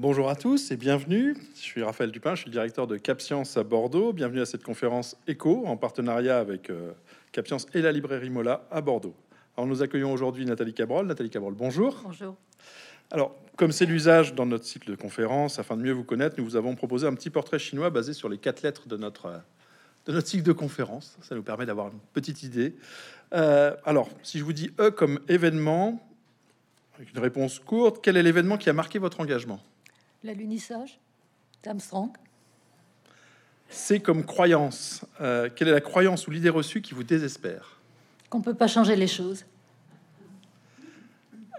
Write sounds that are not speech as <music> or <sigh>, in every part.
Bonjour à tous et bienvenue. Je suis Raphaël Dupin, je suis le directeur de CapScience à Bordeaux. Bienvenue à cette conférence ECHO en partenariat avec euh, CapScience et la librairie Mola à Bordeaux. Alors nous accueillons aujourd'hui Nathalie Cabrol. Nathalie Cabrol, bonjour. Bonjour. Alors, comme c'est l'usage dans notre cycle de conférence, afin de mieux vous connaître, nous vous avons proposé un petit portrait chinois basé sur les quatre lettres de notre, euh, de notre cycle de conférence. Ça nous permet d'avoir une petite idée. Euh, alors, si je vous dis E comme événement, avec une réponse courte, quel est l'événement qui a marqué votre engagement? L'alunissage d'Armstrong. C comme croyance, euh, quelle est la croyance ou l'idée reçue qui vous désespère Qu'on peut pas changer les choses.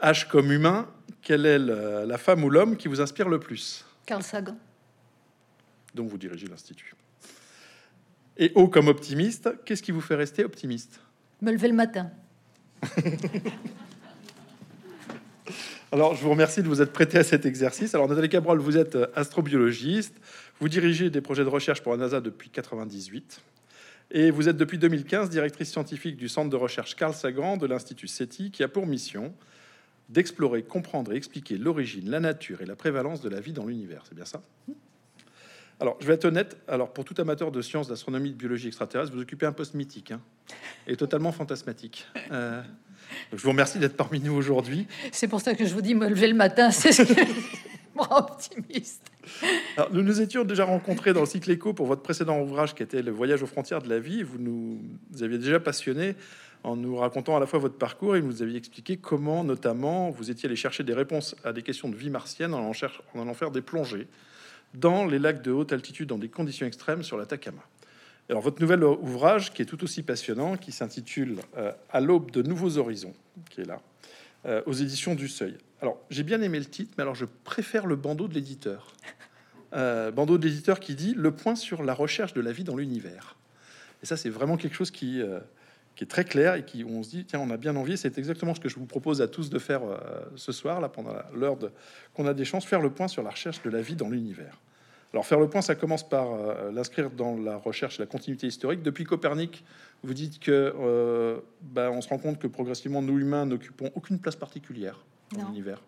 H comme humain, quelle est la, la femme ou l'homme qui vous inspire le plus Carl Sagan. dont vous dirigez l'Institut. Et O comme optimiste, qu'est-ce qui vous fait rester optimiste? Me lever le matin. <laughs> Alors, je vous remercie de vous être prêté à cet exercice. Alors, Nathalie Cabral, vous êtes euh, astrobiologiste, vous dirigez des projets de recherche pour la NASA depuis 98, et vous êtes depuis 2015 directrice scientifique du centre de recherche Carl Sagan de l'Institut SETI, qui a pour mission d'explorer, comprendre et expliquer l'origine, la nature et la prévalence de la vie dans l'univers. C'est bien ça? Alors, je vais être honnête. Alors, pour tout amateur de sciences, d'astronomie, de biologie extraterrestre, vous occupez un poste mythique hein, et totalement fantasmatique. Euh, donc je vous remercie d'être parmi nous aujourd'hui. C'est pour ça que je vous dis me lever le matin, <laughs> c'est ce rend optimiste. Alors, nous nous étions déjà rencontrés dans le cycle écho pour votre précédent ouvrage qui était Le voyage aux frontières de la vie. Vous nous aviez déjà passionné en nous racontant à la fois votre parcours et vous nous aviez expliqué comment, notamment, vous étiez allé chercher des réponses à des questions de vie martienne en en allant faire des plongées dans les lacs de haute altitude dans des conditions extrêmes sur l'Atacama. Alors, votre nouvel ouvrage, qui est tout aussi passionnant, qui s'intitule euh, À l'aube de nouveaux horizons, qui est là, euh, aux éditions du Seuil. Alors, j'ai bien aimé le titre, mais alors je préfère le bandeau de l'éditeur. Euh, bandeau de l'éditeur qui dit Le point sur la recherche de la vie dans l'univers. Et ça, c'est vraiment quelque chose qui, est très clair et qui on se dit tiens, on a bien envie. C'est exactement ce que je vous propose à tous de faire ce soir, là, pendant l'heure qu'on a des chances, faire le point sur la recherche de la vie dans l'univers. Alors, faire le point, ça commence par euh, l'inscrire dans la recherche, la continuité historique. Depuis Copernic, vous dites que euh, ben, on se rend compte que progressivement, nous humains n'occupons aucune place particulière dans l'univers,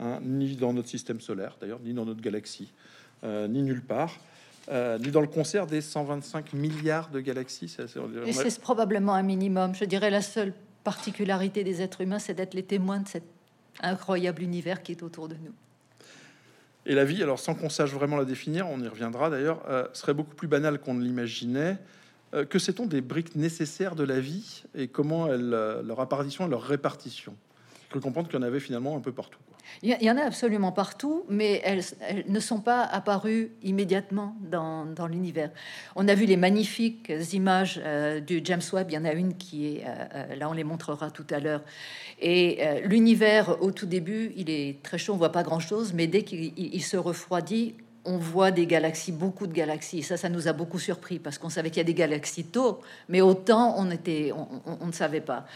Hein, ni dans notre système solaire, d'ailleurs, ni dans notre galaxie, euh, ni nulle part, euh, ni dans le concert des 125 milliards de galaxies. Ça, Et c'est probablement un minimum. Je dirais la seule particularité des êtres humains, c'est d'être les témoins de cet incroyable univers qui est autour de nous. Et la vie, alors sans qu'on sache vraiment la définir, on y reviendra d'ailleurs, euh, serait beaucoup plus banale qu'on ne l'imaginait. Euh, que sait-on des briques nécessaires de la vie et comment euh, leur apparition et leur répartition? Je peux comprendre qu'il y en avait finalement un peu partout. Il y, en a absolument partout, mais elles, ne sont pas apparues immédiatement dans, l'univers. On a vu les magnifiques images euh, du James Webb. Il y en a une qui est euh, euh, là, on les montrera tout à l'heure. Et l'univers, au tout début, il est très chaud, on voit pas grand-chose, mais dès qu'il il- il se refroidit, on voit des galaxies, beaucoup de galaxies. Ça, ça nous a beaucoup surpris parce qu'on savait qu'il y a des galaxies tôt, mais autant on ne savait pas.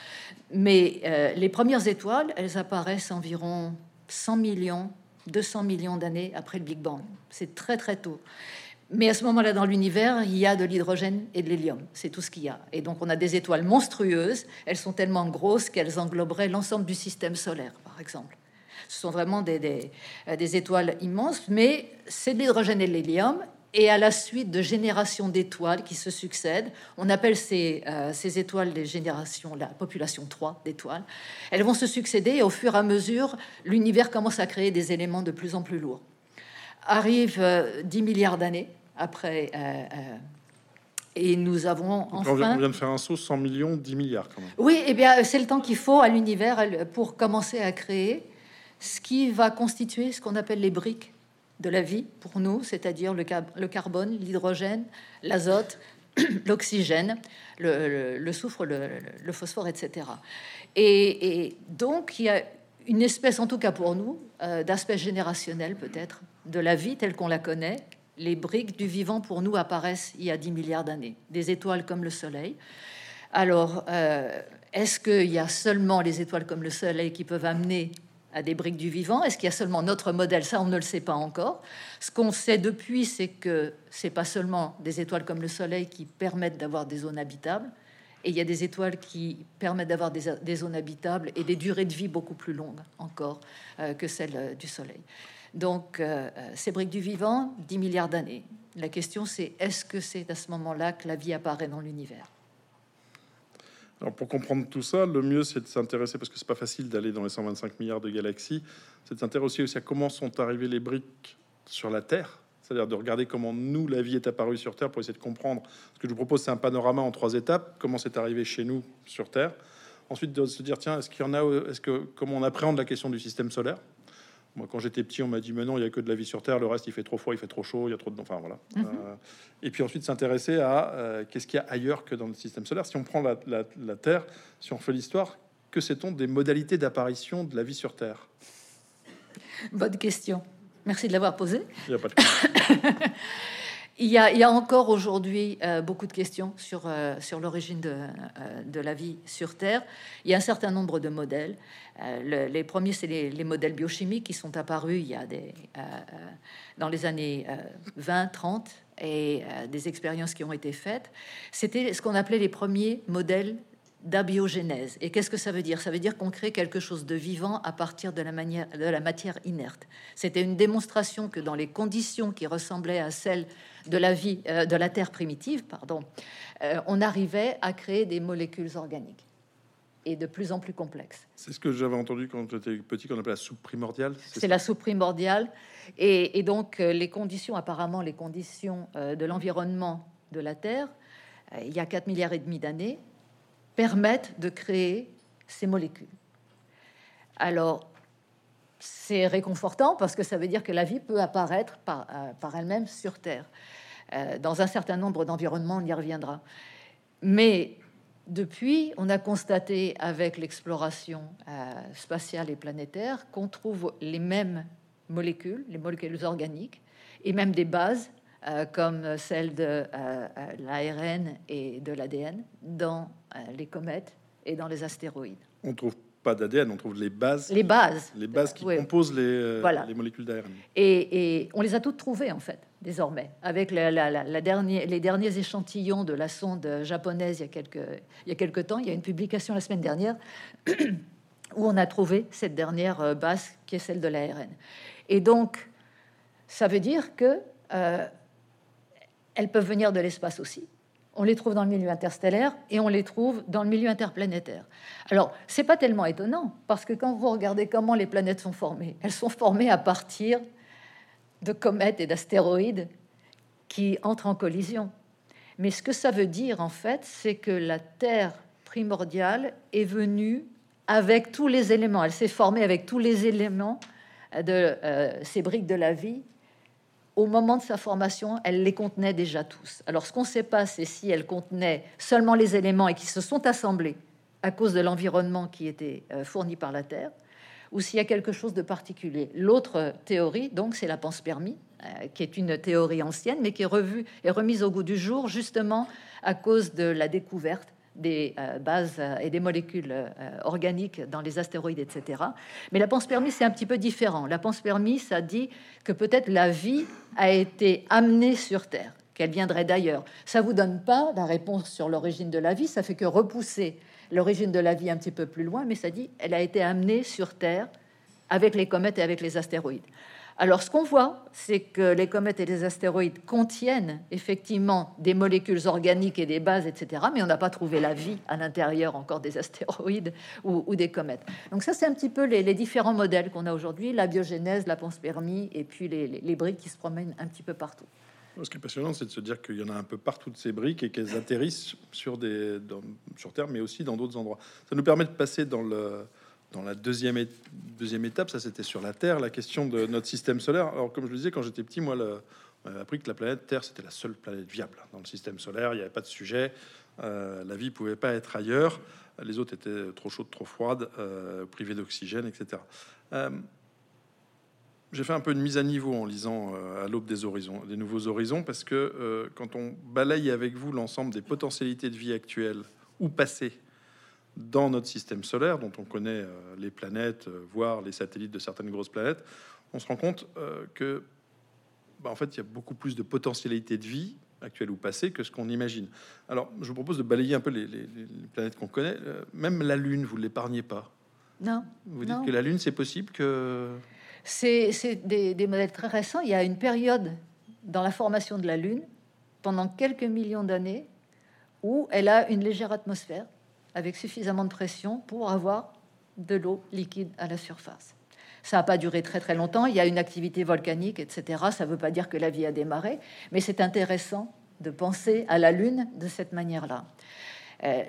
Mais les premières étoiles, elles apparaissent environ 100 millions, 200 millions d'années après le Big Bang. C'est très très tôt. Mais à ce moment-là, dans l'univers, il y a de l'hydrogène et de l'hélium. C'est tout ce qu'il y a. Et donc, on a des étoiles monstrueuses. Elles sont tellement grosses qu'elles engloberaient l'ensemble du système solaire, par exemple. Ce sont vraiment des, des, euh, étoiles immenses, mais c'est de l'hydrogène et de l'hélium. Et à la suite de générations d'étoiles qui se succèdent, on appelle ces, euh, ces étoiles des générations, la population 3 d'étoiles, elles vont se succéder et au fur et à mesure, l'univers commence à créer des éléments de plus en plus lourds. Arrive euh, 10 milliards d'années après, euh, euh, et nous avons Donc, on, vient, enfin... on vient de faire un saut 100 millions, 10 milliards quand même. Oui, eh bien, c'est le temps qu'il faut à l'univers pour commencer à créer ce qui va constituer ce qu'on appelle les briques de la vie pour nous, c'est-à-dire le, car- le carbone, l'hydrogène, l'azote, <clears throat> l'oxygène, le, soufre, le, phosphore, etc. Et, et donc, il y a une espèce, en tout cas pour nous, euh, d'aspect générationnel peut-être de la vie telle qu'on la connaît. Les briques du vivant pour nous apparaissent il y a 10 milliards d'années. Des étoiles comme le Soleil, alors, euh, est-ce qu'il y a seulement les étoiles comme le Soleil qui peuvent amener à des briques du vivant Est-ce qu'il y a seulement notre modèle? Ça, on ne le sait pas encore. Ce qu'on sait depuis, c'est que c'est pas seulement des étoiles comme le Soleil qui permettent d'avoir des zones habitables, et il y a des étoiles qui permettent d'avoir des, zones habitables et des durées de vie beaucoup plus longues encore euh, que celles euh, du Soleil. Donc, euh, ces briques du vivant, 10 milliards d'années. La question, c'est est-ce que c'est à ce moment-là que la vie apparaît dans l'univers? Alors pour comprendre tout ça, le mieux c'est de s'intéresser, parce que c'est pas facile d'aller dans les 125 milliards de galaxies, c'est de s'intéresser aussi à comment sont arrivées les briques sur la Terre, c'est-à-dire de regarder comment nous, la vie est apparue sur Terre pour essayer de comprendre. Ce que je vous propose, c'est un panorama en trois étapes, comment c'est arrivé chez nous sur Terre. Ensuite, de se dire, tiens, est-ce qu'il y en a, est-ce que, comment on appréhende la question du système solaire moi, quand j'étais petit, on m'a dit, mais non, il y a que de la vie sur Terre, le reste, il fait trop froid, il fait trop chaud, il y a trop de... Enfin, voilà. Mhm. Euh, et puis ensuite, s'intéresser à euh, qu'est-ce qu'il y a ailleurs que dans le système solaire. Si on prend la, Terre, si on fait l'histoire, que sait-on des modalités d'apparition de la vie sur Terre? Bonne question. Merci de l'avoir posée. Il n'y a pas de <laughs> Il y, a, encore aujourd'hui euh, beaucoup de questions sur, euh, sur l'origine de, euh, de, la vie sur Terre. Il y a un certain nombre de modèles. les premiers, c'est les, modèles biochimiques qui sont apparus il y a dans les années 20, 30 et des expériences qui ont été faites. C'était ce qu'on appelait les premiers modèles d'abiogénèse. Et qu'est-ce que ça veut dire? Ça veut dire qu'on crée quelque chose de vivant à partir de la, manière, de la matière inerte. C'était une démonstration que dans les conditions qui ressemblaient à celles de la vie, euh, de la Terre primitive, pardon, euh, on arrivait à créer des molécules organiques et de plus en plus complexes. C'est ce que j'avais entendu quand j'étais petit, qu'on appelait la soupe primordiale. C'est la soupe primordiale. Et, et donc, euh, les conditions, apparemment, les conditions de l'environnement de la Terre, il y a 4 milliards et demi d'années, permettent de créer ces molécules. Alors, c'est réconfortant parce que ça veut dire que la vie peut apparaître par, euh, elle-même sur Terre. Euh, dans un certain nombre d'environnements, on y reviendra. Mais depuis, on a constaté avec l'exploration euh, spatiale et planétaire qu'on trouve les mêmes molécules, les molécules organiques, et même des bases comme celles de l'ARN et de l'ADN dans les comètes et dans les astéroïdes. On trouve pas d'ADN, on trouve les bases. Les bases. Les bases qui composent les, euh, les molécules d'ARN. Et, on les a toutes trouvées, en fait, désormais, avec la, la, dernière, les derniers échantillons de la sonde japonaise il y, a quelques, il y a quelques temps. Il y a une publication la semaine dernière <clears throat> où on a trouvé cette dernière euh, base qui est celle de l'ARN. Et donc, ça veut dire que euh, elles peuvent venir de l'espace aussi. On les trouve dans le milieu interstellaire et on les trouve dans le milieu interplanétaire. Alors, c'est pas tellement étonnant parce que quand vous regardez comment les planètes sont formées, elles sont formées à partir de comètes et d'astéroïdes qui entrent en collision. Mais ce que ça veut dire en fait, c'est que la Terre primordiale est venue avec tous les éléments. Elle s'est formée avec tous les éléments de euh, ces briques de la vie au moment de sa formation, elle les contenait déjà tous. Alors ce qu'on ne sait pas, c'est si elle contenait seulement les éléments et qui se sont assemblés à cause de l'environnement qui était euh, fourni par la Terre, ou s'il y a quelque chose de particulier. L'autre théorie, donc, c'est la panspermie, euh, qui est une théorie ancienne, mais qui est revue et remise au goût du jour justement à cause de la découverte des euh, bases euh, et des molécules euh, organiques dans les astéroïdes, etc. Mais la panspermie, c'est un petit peu différent. La panspermie, ça dit que peut-être la vie a été amenée sur Terre, qu'elle viendrait d'ailleurs. Ça vous donne pas la réponse sur l'origine de la vie, ça fait que repousser l'origine de la vie un petit peu plus loin, mais ça dit elle a été amenée sur Terre avec les comètes et avec les astéroïdes. Alors, ce qu'on voit, c'est que les comètes et les astéroïdes contiennent effectivement des molécules organiques et des bases, etc. Mais on n'a pas trouvé la vie à l'intérieur encore des astéroïdes <laughs> ou, des comètes. Donc ça, c'est un petit peu les, différents modèles qu'on a aujourd'hui la biogénèse, la panspermie, et puis les, briques qui se promènent un petit peu partout. Ce qui est passionnant, c'est de se dire qu'il y en a un peu partout de ces briques et qu'elles atterrissent sur, Terre, mais aussi dans d'autres endroits. Ça nous permet de passer dans le dans la deuxième, deuxième étape, ça c'était sur la Terre, la question de notre système solaire. Alors comme je le disais, quand j'étais petit, moi, on avait appris que la planète Terre, c'était la seule planète viable dans le système solaire. Il n'y avait pas de sujet. Euh, la vie pouvait pas être ailleurs. Les autres étaient trop chaudes, trop froides, euh, privées d'oxygène, etc. Euh, j'ai fait un peu une mise à niveau en lisant à l'aube des horizons, des nouveaux horizons, parce que quand on balaye avec vous l'ensemble des potentialités de vie actuelles ou passées dans notre système solaire, dont on connaît euh, les planètes, euh, voire les satellites de certaines grosses planètes, on se rend compte euh, que, bah, en fait, il y a beaucoup plus de potentialité de vie actuelle ou passée que ce qu'on imagine. Alors, je vous propose de balayer un peu les, planètes qu'on connaît. même la Lune, vous l'épargnez pas. Non. Vous dites que la Lune, c'est possible que. C'est des, des modèles très récents. Il y a une période dans la formation de la Lune, pendant quelques millions d'années, où elle a une légère atmosphère avec suffisamment de pression pour avoir de l'eau liquide à la surface. Ça n'a pas duré très très longtemps. Il y a une activité volcanique, etc. Ça ne veut pas dire que la vie a démarré, mais c'est intéressant de penser à la Lune de cette manière-là. Euh,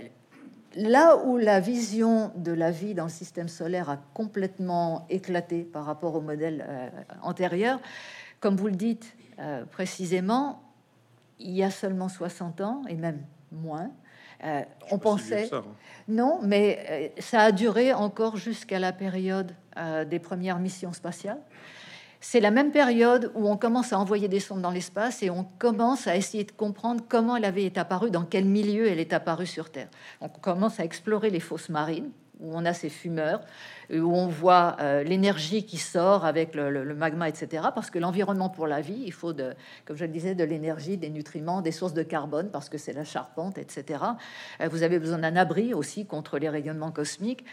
là où la vision de la vie dans le système solaire a complètement éclaté par rapport au modèle euh, antérieur, comme vous le dites euh, précisément, il y a seulement 60 ans, et même moins, euh, on pensait... Hein. Non, mais euh, ça a duré encore jusqu'à la période euh, des premières missions spatiales. C'est la même période où on commence à envoyer des sondes dans l'espace et on commence à essayer de comprendre comment elle avait été apparue, dans quel milieu elle est apparue sur Terre. On commence à explorer les fosses marines, où on a ces fumeurs, où on voit euh, l'énergie qui sort avec le, magma, etc. Parce que l'environnement pour la vie, il faut, de, comme je le disais, de l'énergie, des nutriments, des sources de carbone, parce que c'est la charpente, etc. Euh, vous avez besoin d'un abri aussi contre les rayonnements cosmiques.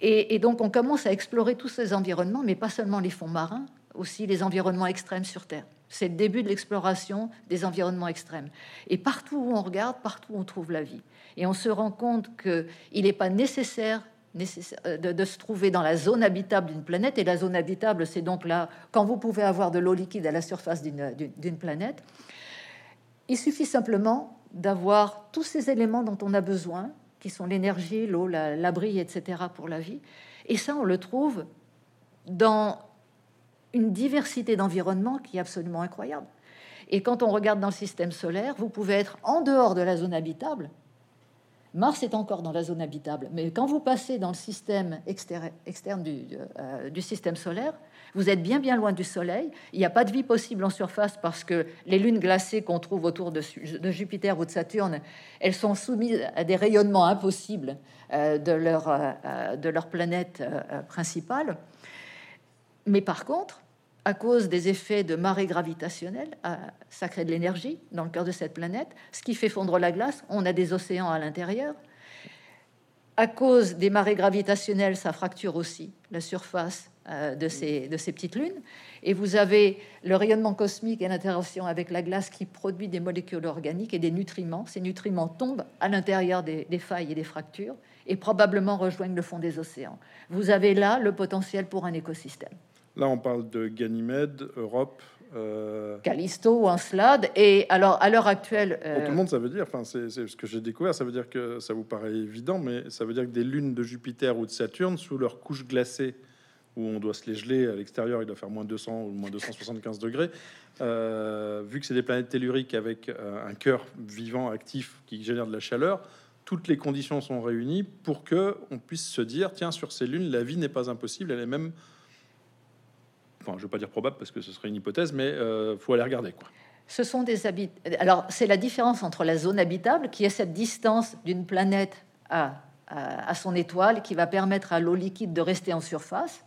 Et, et donc on commence à explorer tous ces environnements, mais pas seulement les fonds marins, aussi les environnements extrêmes sur Terre. C'est le début de l'exploration des environnements extrêmes. Et partout où on regarde, partout où on trouve la vie. Et on se rend compte qu'il n'est pas nécessaire euh, de, se trouver dans la zone habitable d'une planète. Et la zone habitable, c'est donc là, quand vous pouvez avoir de l'eau liquide à la surface d'une planète. Il suffit simplement d'avoir tous ces éléments dont on a besoin, qui sont l'énergie, l'eau, l'abri, etc., pour la vie. Et ça, on le trouve dans une diversité d'environnements qui est absolument incroyable. Et quand on regarde dans le système solaire, vous pouvez être en dehors de la zone habitable Mars est encore dans la zone habitable, mais quand vous passez dans le système externe, euh, du, système solaire, vous êtes bien bien loin du Soleil. Il n'y a pas de vie possible en surface parce que les lunes glacées qu'on trouve autour de, Jupiter ou de Saturne, elles sont soumises à des rayonnements impossibles euh, de, leur, euh, de leur planète principale. Mais par contre, à cause des effets de marée gravitationnelle, ça crée de l'énergie dans le cœur de cette planète, ce qui fait fondre la glace. On a des océans à l'intérieur. À cause des marées gravitationnelles, ça fracture aussi la surface euh, de, ces, petites lunes. Et vous avez le rayonnement cosmique et l'interaction avec la glace qui produit des molécules organiques et des nutriments. Ces nutriments tombent à l'intérieur des failles et des fractures et probablement rejoignent le fond des océans. Vous avez là le potentiel pour un écosystème. Là, on parle de Ganymède, Europe. Euh... Callisto, Encelade. Et alors, à l'heure actuelle. Pour tout le euh, monde, ça veut dire, enfin, c'est ce que j'ai découvert, ça veut dire que ça vous paraît évident, mais ça veut dire que des lunes de Jupiter ou de Saturne, sous leur couche glacée, où on doit se les geler à l'extérieur, il doit faire moins 200 ou moins 275 degrés. Euh, vu que c'est des planètes telluriques avec euh, un cœur vivant, actif, qui génère de la chaleur, toutes les conditions sont réunies pour que on puisse se dire tiens, sur ces lunes, la vie n'est pas impossible, elle est même je veux pas dire probable parce que ce serait une hypothèse, mais euh, faut aller regarder quoi. Ce sont des habits. Alors, c'est la différence entre la zone habitable, qui est cette distance d'une planète à, à, son étoile, qui va permettre à l'eau liquide de rester en surface.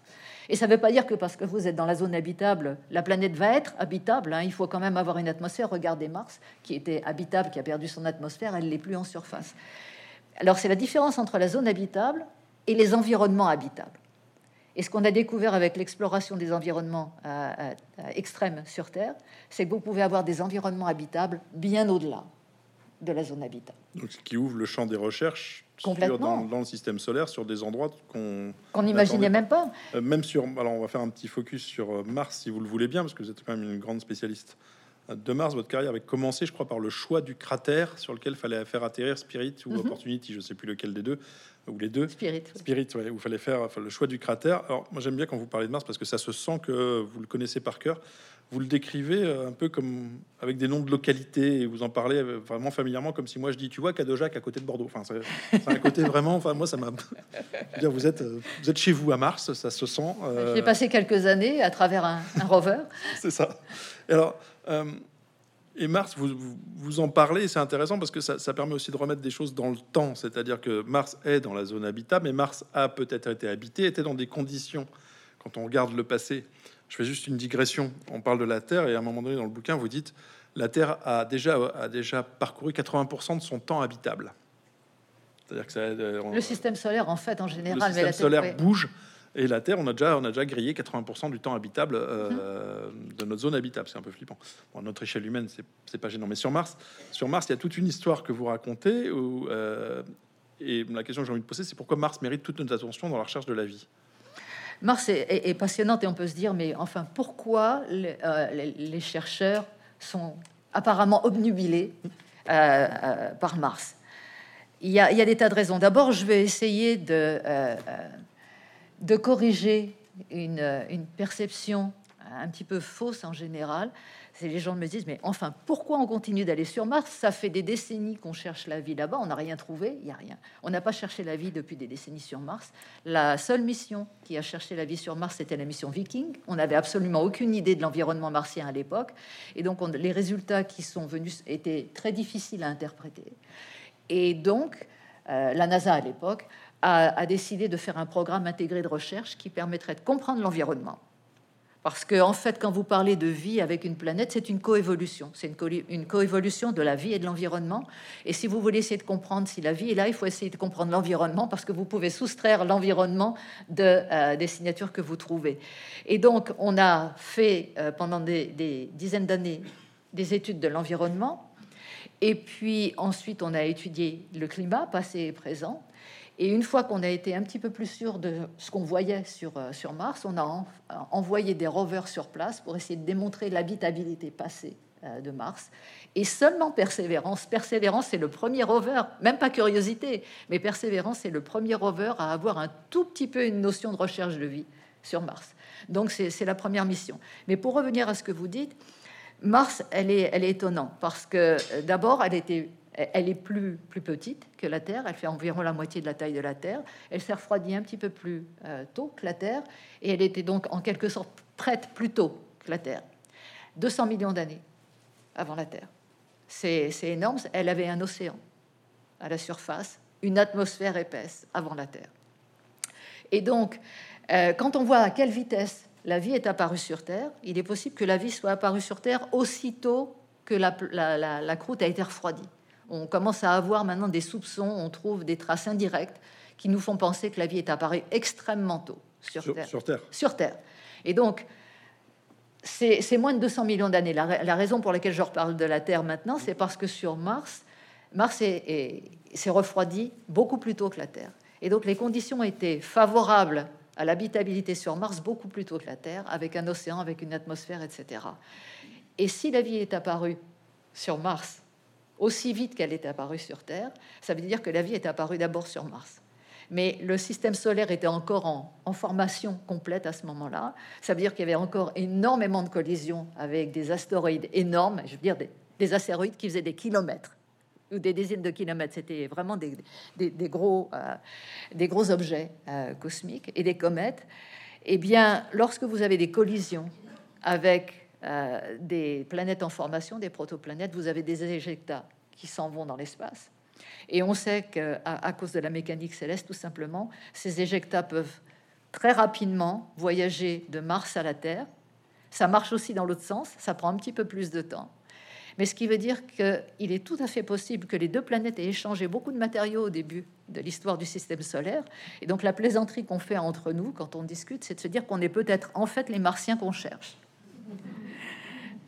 Et ça ne veut pas dire que parce que vous êtes dans la zone habitable, la planète va être habitable. Hein. Il faut quand même avoir une atmosphère. Regardez Mars, qui était habitable, qui a perdu son atmosphère, elle n'est plus en surface. Alors c'est la différence entre la zone habitable et les environnements habitables. Et ce qu'on a découvert avec l'exploration des environnements euh, euh, extrêmes sur Terre, c'est que vous pouvez avoir des environnements habitables bien au-delà de la zone habitable. Donc, ce qui ouvre le champ des recherches dans, dans, le système solaire sur des endroits qu'on qu'on n'imaginait même pas. Euh, même sur, alors on va faire un petit focus sur Mars si vous le voulez bien, parce que vous êtes quand même une grande spécialiste de Mars. Votre carrière avait commencé, je crois, par le choix du cratère sur lequel fallait faire atterrir Spirit ou mhm. Opportunity, je sais plus lequel des deux ou les deux. Spirit. Spirit, ouais, où il fallait faire le choix du cratère. Alors, moi, j'aime bien quand vous parlez de Mars parce que ça se sent que vous le connaissez par cœur. Vous le décrivez euh, un peu comme avec des noms de localités et vous en parlez euh, vraiment familièrement, comme si moi je dis, tu vois, Cadojac à côté de Bordeaux. Enfin, c'est un côté vraiment. Enfin, moi, ça m'a. dire, vous êtes, euh, vous êtes chez vous à Mars, ça se sent. J'ai passé quelques années à travers un, rover. <laughs> c'est ça. Et alors. Et Mars, vous, vous en parlez, c'est intéressant parce que ça, permet aussi de remettre des choses dans le temps. C'est-à-dire que Mars est dans la zone habitable, mais Mars a peut-être été habité, était dans des conditions. Quand on regarde le passé, je fais juste une digression. On parle de la Terre et à un moment donné dans le bouquin, vous dites la Terre a déjà, a déjà parcouru 80% de son temps habitable. C'est-à-dire que ça, euh, le système solaire, en fait, en général, le système solaire bouge Et la Terre, on a déjà, on a déjà grillé 80% du temps habitable euh, de notre zone habitable. C'est un peu flippant. Bon, notre échelle humaine, c'est pas gênant. Mais sur Mars, sur Mars, il y a toute une histoire que vous racontez. Où, euh, et la question que j'ai envie de poser, c'est pourquoi Mars mérite toute notre attention dans la recherche de la vie? Mars est, passionnante et on peut se dire, mais enfin, pourquoi les, les chercheurs sont apparemment obnubilés par Mars? Il y, a, des tas de raisons. D'abord, je vais essayer de, euh, euh, de corriger une, perception un petit peu fausse en général. C'est les gens me disent, mais enfin, pourquoi on continue d'aller sur Mars? Ça fait des décennies qu'on cherche la vie là-bas, on n'a rien trouvé, il n'y a rien. On n'a pas cherché la vie depuis des décennies sur Mars. La seule mission qui a cherché la vie sur Mars, c'était la mission Viking. On n'avait absolument aucune idée de l'environnement martien à l'époque. Et donc, les résultats qui sont venus étaient très difficiles à interpréter. Et donc, euh, la NASA à l'époque a, décidé de faire un programme intégré de recherche qui permettrait de comprendre l'environnement. Parce que, en fait, quand vous parlez de vie avec une planète, c'est une coévolution. C'est une, coévolution de la vie et de l'environnement. Et si vous voulez essayer de comprendre si la vie est là, il faut essayer de comprendre l'environnement parce que vous pouvez soustraire l'environnement de, euh, des signatures que vous trouvez. Et donc, on a fait euh, pendant des dizaines d'années des études de l'environnement et puis ensuite, on a étudié le climat passé et présent. Et une fois qu'on a été un petit peu plus sûr de ce qu'on voyait sur, euh, sur Mars, on a envoyé des rovers sur place pour essayer de démontrer l'habitabilité passée euh, de Mars. Et seulement Persévérance, Persévérance c'est le premier rover, même pas curiosité, mais Persévérance c'est le premier rover à avoir un tout petit peu une notion de recherche de vie sur Mars. Donc c'est la première mission. Mais pour revenir à ce que vous dites, Mars, elle est, elle est étonnante parce que euh, d'abord, elle était elle est plus, petite que la Terre, elle fait environ la moitié de la taille de la Terre, elle s'est refroidie un petit peu plus euh, tôt que la Terre, et elle était donc en quelque sorte prête plus tôt que la Terre. 200 millions d'années avant la Terre. C'est énorme, elle avait un océan à la surface, une atmosphère épaisse avant la Terre. Et donc, euh, quand on voit à quelle vitesse la vie est apparue sur Terre, il est possible que la vie soit apparue sur Terre aussitôt que la, croûte a été refroidie. On commence à avoir maintenant des soupçons, on trouve des traces indirectes qui nous font penser que la vie est apparue extrêmement tôt sur, Terre. Sur Terre. Sur Terre. Et donc, c'est moins de 200 millions d'années. La, raison pour laquelle je reparle de la Terre maintenant, c'est parce que sur Mars, Mars s'est refroidi beaucoup plus tôt que la Terre. Et donc les conditions étaient favorables à l'habitabilité sur Mars beaucoup plus tôt que la Terre, avec un océan, avec une atmosphère, etc. Et si la vie est apparue sur Mars aussi vite qu'elle est apparue sur Terre, ça veut dire que la vie est apparue d'abord sur Mars. Mais le système solaire était encore en, formation complète à ce moment-là. Ça veut dire qu'il y avait encore énormément de collisions avec des astéroïdes énormes, je veux dire des astéroïdes qui faisaient des kilomètres ou des dizaines de kilomètres. C'était vraiment des, gros, euh, des gros objets euh, cosmiques et des comètes. Eh bien, lorsque vous avez des collisions avec euh, des planètes en formation, des protoplanètes, vous avez des éjectats qui s'en vont dans l'espace. Et on sait qu'à à cause de la mécanique céleste, tout simplement, ces éjectats peuvent très rapidement voyager de Mars à la Terre. Ça marche aussi dans l'autre sens, ça prend un petit peu plus de temps. Mais ce qui veut dire qu'il est tout à fait possible que les deux planètes aient échangé beaucoup de matériaux au début de l'histoire du système solaire. Et donc la plaisanterie qu'on fait entre nous quand on discute, c'est de se dire qu'on est peut-être en fait les martiens qu'on cherche.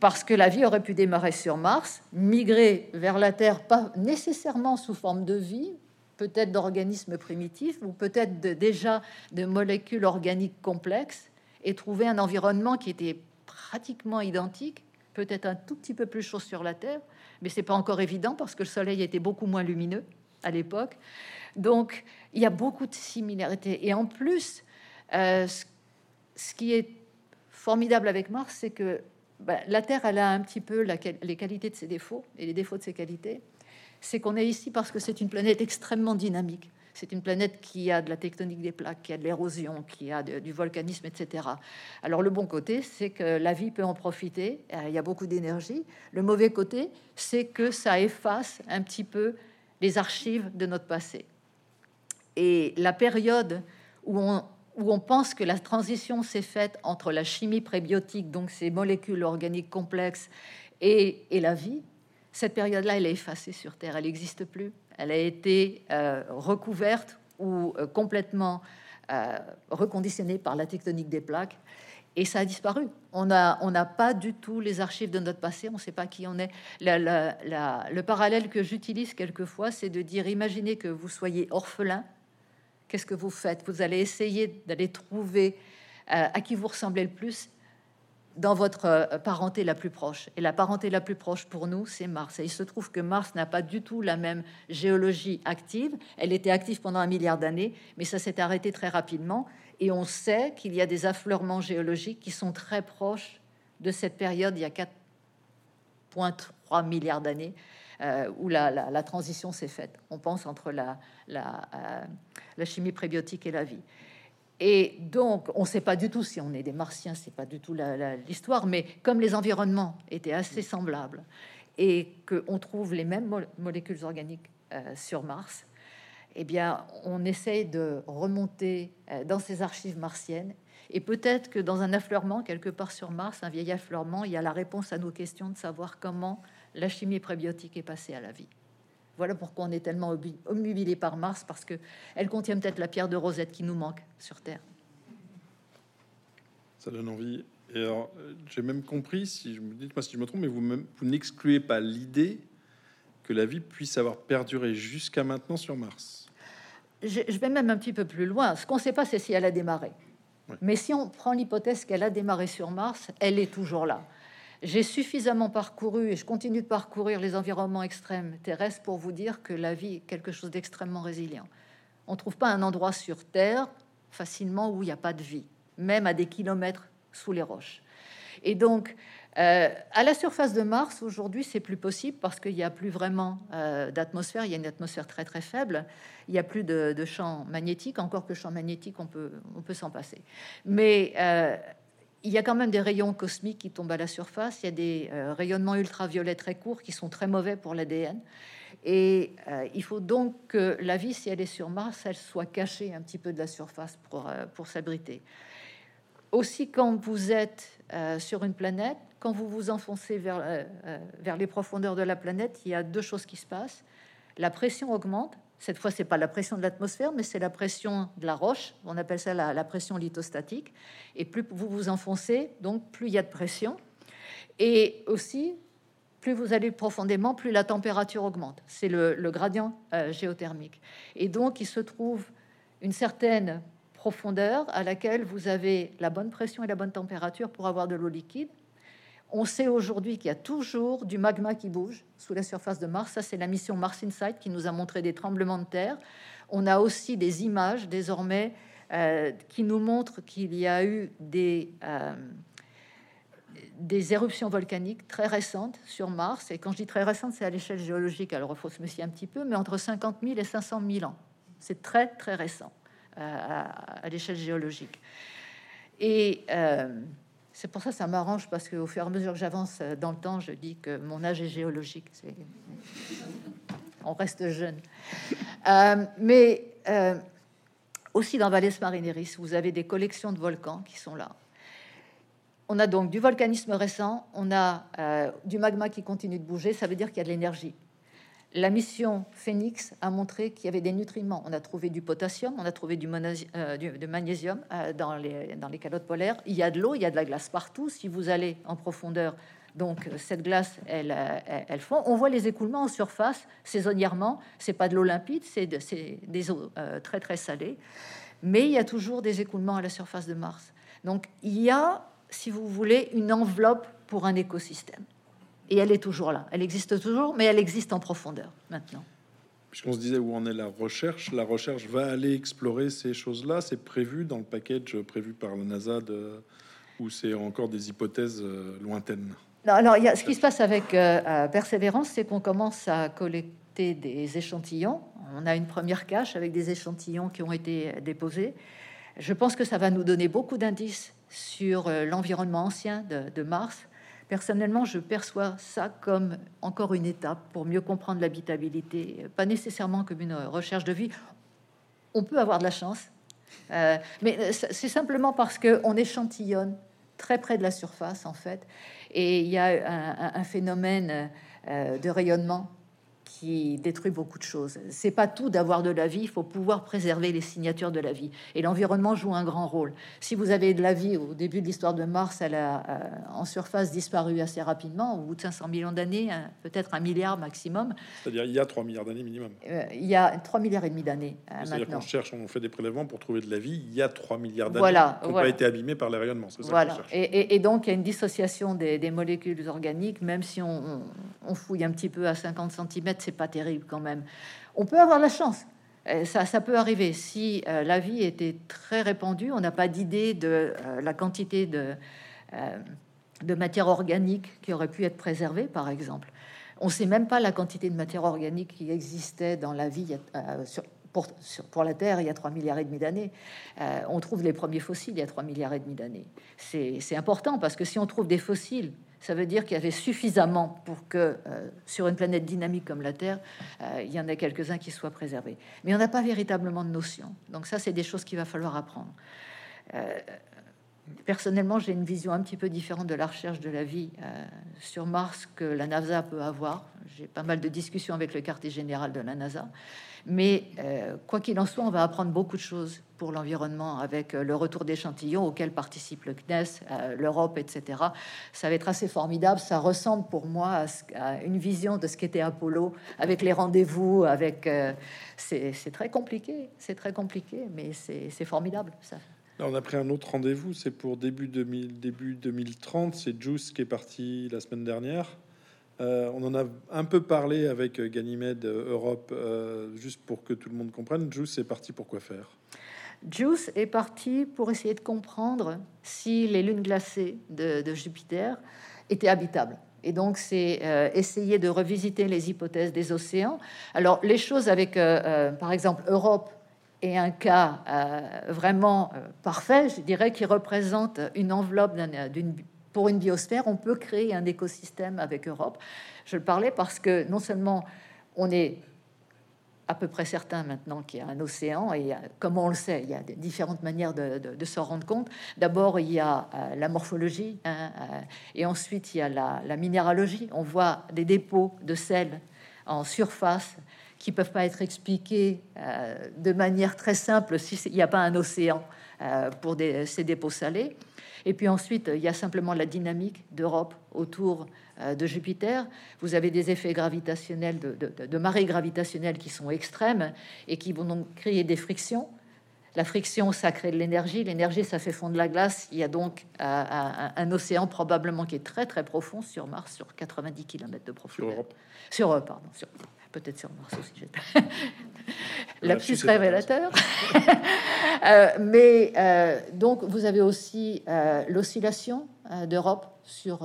Parce que la vie aurait pu démarrer sur Mars, migrer vers la Terre, pas nécessairement sous forme de vie, peut-être d'organismes primitifs ou peut-être déjà de molécules organiques complexes, et trouver un environnement qui était pratiquement identique peut-être un tout petit peu plus chaud sur la Terre, mais c'est pas encore évident parce que le Soleil était beaucoup moins lumineux à l'époque. Donc, il y a beaucoup de similarités. Et en plus, euh, ce, qui est formidable avec Mars, c'est que bah, la Terre, elle a un petit peu les qualités de ses défauts et les défauts de ses qualités. C'est qu'on est ici parce que c'est une planète extrêmement dynamique. C'est une planète qui a de la tectonique des plaques, qui a de l'érosion, qui a du volcanisme, etc. Alors le bon côté, c'est que la vie peut en profiter, euh, il y a beaucoup d'énergie. Le mauvais côté, c'est que ça efface un petit peu les archives de notre passé. Et la période où on, où on pense que la transition s'est faite entre la chimie prébiotique, donc ces molécules organiques complexes, et, la vie, cette période-là, elle est effacée sur Terre, elle n'existe plus elle a été euh, recouverte ou euh, complètement reconditionné par la tectonique des plaques et ça a disparu. On n'a pas du tout les archives de notre passé, on ne sait pas qui on est. le parallèle que j'utilise quelquefois, c'est de dire, imaginez que vous soyez orphelin, qu'est-ce que vous faites? Vous allez essayer d'aller trouver euh, à qui vous ressemblez le plus dans votre euh, parenté la plus proche. Et la parenté la plus proche pour nous, c'est Mars. Et il se trouve que Mars n'a pas du tout la même géologie active. Elle était active pendant un milliard d'années, mais ça s'est arrêté très rapidement. Et on sait qu'il y a des affleurements géologiques qui sont très proches de cette période il y a 4,3 milliards d'années. Euh, où la, transition s'est faite. On pense entre la, la, chimie prébiotique et la vie. Et donc, on ne sait pas du tout si on est des martiens, c'est pas du tout l'histoire, mais comme les environnements étaient assez semblables et qu'on trouve les mêmes molécules organiques euh, sur Mars, eh bien, on essaye de remonter euh, dans ces archives martiennes. Et peut-être que dans un affleurement, quelque part sur Mars, un vieil affleurement, il y a la réponse à nos questions de savoir comment la chimie prébiotique est passée à la vie. Voilà pourquoi on est tellement omnubilé par Mars, parce que elle contient peut-être la pierre de Rosette qui nous manque sur Terre. Ça donne envie. Et alors, j'ai même compris, si je me dites-moi si je me trompe, mais vous, vous n'excluez pas l'idée que la vie puisse avoir perduré jusqu'à maintenant sur Mars. Je, vais même un petit peu plus loin. Ce qu'on ne sait pas, c'est si elle a démarré. Mais si on prend l'hypothèse qu'elle a démarré sur Mars, elle est toujours là. J'ai suffisamment parcouru et je continue de parcourir les environnements extrêmes terrestres pour vous dire que la vie est quelque chose d'extrêmement résilient. On ne trouve pas un endroit sur Terre facilement où il n'y a pas de vie, même à des kilomètres sous les roches. Et donc, euh, à la surface de Mars, aujourd'hui, c'est plus possible parce qu'il n'y a plus vraiment euh, d'atmosphère. Il y a une atmosphère très très faible. Il n'y a plus de, de, champ magnétique. Encore que champ magnétique, on peut, on peut s'en passer. Mais euh, il y a quand même des rayons cosmiques qui tombent à la surface. Il y a des euh, rayonnements ultraviolets très courts qui sont très mauvais pour l'ADN. Et euh, il faut donc que la vie, si elle est sur Mars, elle soit cachée un petit peu de la surface pour, euh, pour s'abriter. Aussi, quand vous êtes sur une planète, quand vous vous enfoncez vers, vers les profondeurs de la planète, il y a deux choses qui se passent. La pression augmente, cette fois, c'est pas la pression de l'atmosphère, mais c'est la pression de la roche. On appelle ça la, pression lithostatique. Et plus vous vous enfoncez, donc plus il y a de pression. Et aussi, plus vous allez profondément, plus la température augmente. C'est le, gradient euh, géothermique. Et donc, il se trouve une certaine profondeur à laquelle vous avez la bonne pression et la bonne température pour avoir de l'eau liquide. On sait aujourd'hui qu'il y a toujours du magma qui bouge sous la surface de Mars. Ça, c'est la mission Mars Insight qui nous a montré des tremblements de terre. On a aussi des images désormais euh, qui nous montrent qu'il y a eu des, euh, des éruptions volcaniques très récentes sur Mars. Et quand je dis très récentes, c'est à l'échelle géologique. Alors, il faut se méfier un petit peu, mais entre 50 000 et 500 000 ans. C'est très, très récent euh, à, à l'échelle géologique. Et c'est pour ça que ça m'arrange parce qu'au fur et à mesure que j'avance dans le temps, je dis que mon âge est géologique. On reste jeune. Euh, mais euh, aussi dans Valles Marineris, vous avez des collections de volcans qui sont là. On a donc du volcanisme récent, on a euh, du magma qui continue de bouger, ça veut dire qu'il y a de l'énergie. La mission Phoenix a montré qu'il y avait des nutriments. On a trouvé du potassium, on a trouvé du, euh, magnésium euh, dans, les, calottes polaires. Il y a de l'eau, il y a de la glace partout. Si vous allez en profondeur, donc euh, cette glace, elle, elle, fond. On voit les écoulements en surface saisonnièrement. C'est pas de l'eau limpide, c'est des eaux très très salées. Mais il y a toujours des écoulements à la surface de Mars. Donc il y a, si vous voulez, une enveloppe pour un écosystème. Et elle est toujours là. Elle existe toujours, mais elle existe en profondeur maintenant. Puisqu'on se disait où en est la recherche, la recherche va aller explorer ces choses-là. C'est prévu dans le package prévu par la NASA de, ou c'est encore des hypothèses euh, lointaines? Alors, il y a, ce qui se passe avec euh, Persévérance, c'est qu'on commence à collecter des échantillons. On a une première cache avec des échantillons qui ont été déposés. Je pense que ça va nous donner beaucoup d'indices sur euh, l'environnement ancien de, de Mars Personnellement, je perçois ça comme encore une étape pour mieux comprendre l'habitabilité, pas nécessairement comme une recherche de vie. On peut avoir de la chance, euh, mais c'est simplement parce que on échantillonne très près de la surface en fait, et il y a un, phénomène euh, de rayonnement qui détruit beaucoup de choses. C'est pas tout d'avoir de la vie, il faut pouvoir préserver les signatures de la vie. Et l'environnement joue un grand rôle. Si vous avez de la vie au début de l'histoire de Mars, elle a euh, en surface disparu assez rapidement, au bout de 500 millions d'années, hein, peut-être un milliard maximum. C'est-à-dire il y a 3 milliards d'années minimum. Euh, il y a 3 milliards et demi d'années. Euh, C'est-à-dire qu'on cherche, on fait des prélèvements pour trouver de la vie, il y a 3 milliards d'années voilà, qui n'ont voilà. pas été abîmés par les rayonnements. c'est ça Voilà. Et, et- et donc, il y a une dissociation des, des molécules organiques, même si on, on- on fouille un petit peu à 50 cm, c'est pas terrible quand même. On peut avoir la chance. Euh, Ça, ça peut arriver. Si euh, la vie était très répandue, on n'a pas d'idée de euh, la quantité de, matière organique qui aurait pu être préservée, par exemple. On sait même pas la quantité de matière organique qui existait dans la vie pour, pour la Terre il y a 3 milliards et demi d'années. On trouve les premiers fossiles il y a 3 milliards et demi d'années. C'est important parce que si on trouve des fossiles, ça veut dire qu'il y avait suffisamment pour que euh, sur une planète dynamique comme la Terre, euh, il y en ait quelques-uns qui soient préservés. Mais on n'a pas véritablement de notion. Donc ça, c'est des choses qu'il va falloir apprendre. Euh, Personnellement, j'ai une vision un petit peu différente de la recherche de la vie sur Mars que la NASA peut avoir. J'ai pas mal de discussions avec le quartier général de la NASA. Mais euh, quoi qu'il en soit, on va apprendre beaucoup de choses pour l'environnement avec euh, le retour d'échantillons auquel participe le CNES, euh, l'Europe, etc. Ça va être assez formidable. Ça ressemble pour moi à, une vision de ce qu'était Apollo avec les rendez-vous. Avec c'est très compliqué, c'est très compliqué, mais c'est formidable. Ça. On a pris un autre rendez-vous, c'est pour début, 2000, début 2030. C'est Juice qui est parti la semaine dernière. Euh, on en a un peu parlé avec Ganymède euh, Europe, euh, juste pour que tout le monde comprenne. Juice est parti pour quoi faire? Juice est parti pour essayer de comprendre si les lunes glacées de, Jupiter étaient habitables. Et donc, c'est essayer de revisiter les hypothèses des océans. Alors, les choses avec, par exemple, Europe est un cas vraiment parfait, je dirais, qui représente une enveloppe d'un- d'une pour une biosphère, on peut créer un écosystème avec Europe. Je le parlais parce que non seulement on est à peu près certain maintenant qu'il y a un océan, et comme on le sait, il y a différentes manières de, de- s'en rendre compte. D'abord, il y a euh, la morphologie, hein, euh, et ensuite, il y a la, minéralogie. On voit des dépôts de sel en surface qui peuvent pas être expliqués euh, de manière très simple si c'est- il n'y a pas un océan pour ces dépôts salés. Et puis ensuite, il y a simplement la dynamique d'Europe autour euh, de Jupiter. Vous avez des effets gravitationnels, de, de, de marées gravitationnelles qui sont extrêmes et qui vont donc créer des frictions. La friction, ça crée de l'énergie. L'énergie, ça fait fondre la glace. Il y a donc euh, un, un océan probablement qui est très très profond sur Mars, sur 90 km de sur profondeur. Europe Sur Europe, pardon. Sur, peut-être sur Mars aussi. Lapsus révélateur. <laughs> Euh, mais euh, donc, vous avez aussi euh, l'oscillation euh, d'Europe sur,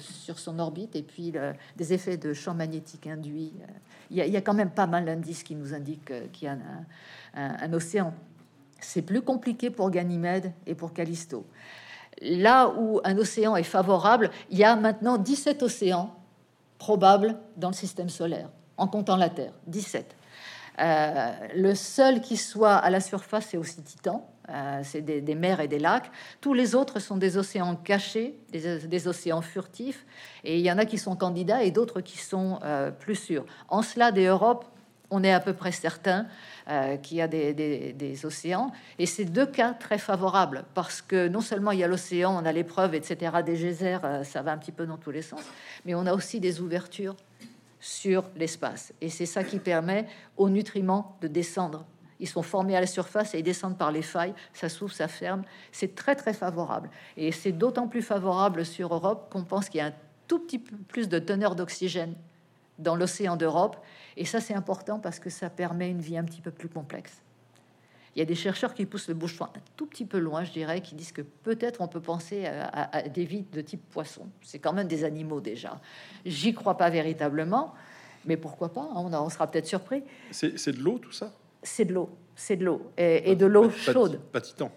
sur son orbite et puis le- des effets de champ magnétique induits. Il y, a- il y a quand même pas mal d'indices qui nous indiquent qu'il y a un, un- un océan. C'est plus compliqué pour Ganymède et pour Callisto. Là où un océan est favorable, il y a maintenant 17 océans probables dans le système solaire, en comptant la Terre. 17. Euh, le seul qui soit à la surface, c'est aussi Titan. Euh, c'est des, mers et des lacs. Tous les autres sont des océans cachés, des, océans furtifs. Et il y en a qui sont candidats et d'autres qui sont euh, plus sûrs. En cela, des Europes, on est à peu près certain euh, qu'il y a des, des- océans. Et c'est deux cas très favorables parce que non seulement il y a l'océan, on a l'épreuve, etc., des geysers, ça va un petit peu dans tous les sens, mais on a aussi des ouvertures sur l'espace. Et c'est ça qui permet aux nutriments de descendre. Ils sont formés à la surface et descendent par les failles. Ça s'ouvre, ça ferme. C'est très, très favorable. Et c'est d'autant plus favorable sur Europe qu'on pense qu'il y a un tout petit peu plus de teneur d'oxygène dans l'océan d'Europe. Et ça, c'est important parce que ça permet une vie un petit peu plus complexe. Il y a des chercheurs qui poussent le bouchon un tout petit peu loin, je dirais, qui disent que peut-être on peut penser à, à- à des vies de type poisson. C'est quand même des animaux déjà. J'y crois pas véritablement, mais pourquoi pas hein, on, a- on sera peut-être surpris. C'est de l'eau, tout ça? C'est de l'eau, c'est de l'eau et, et de l'eau chaude. Pas Titan.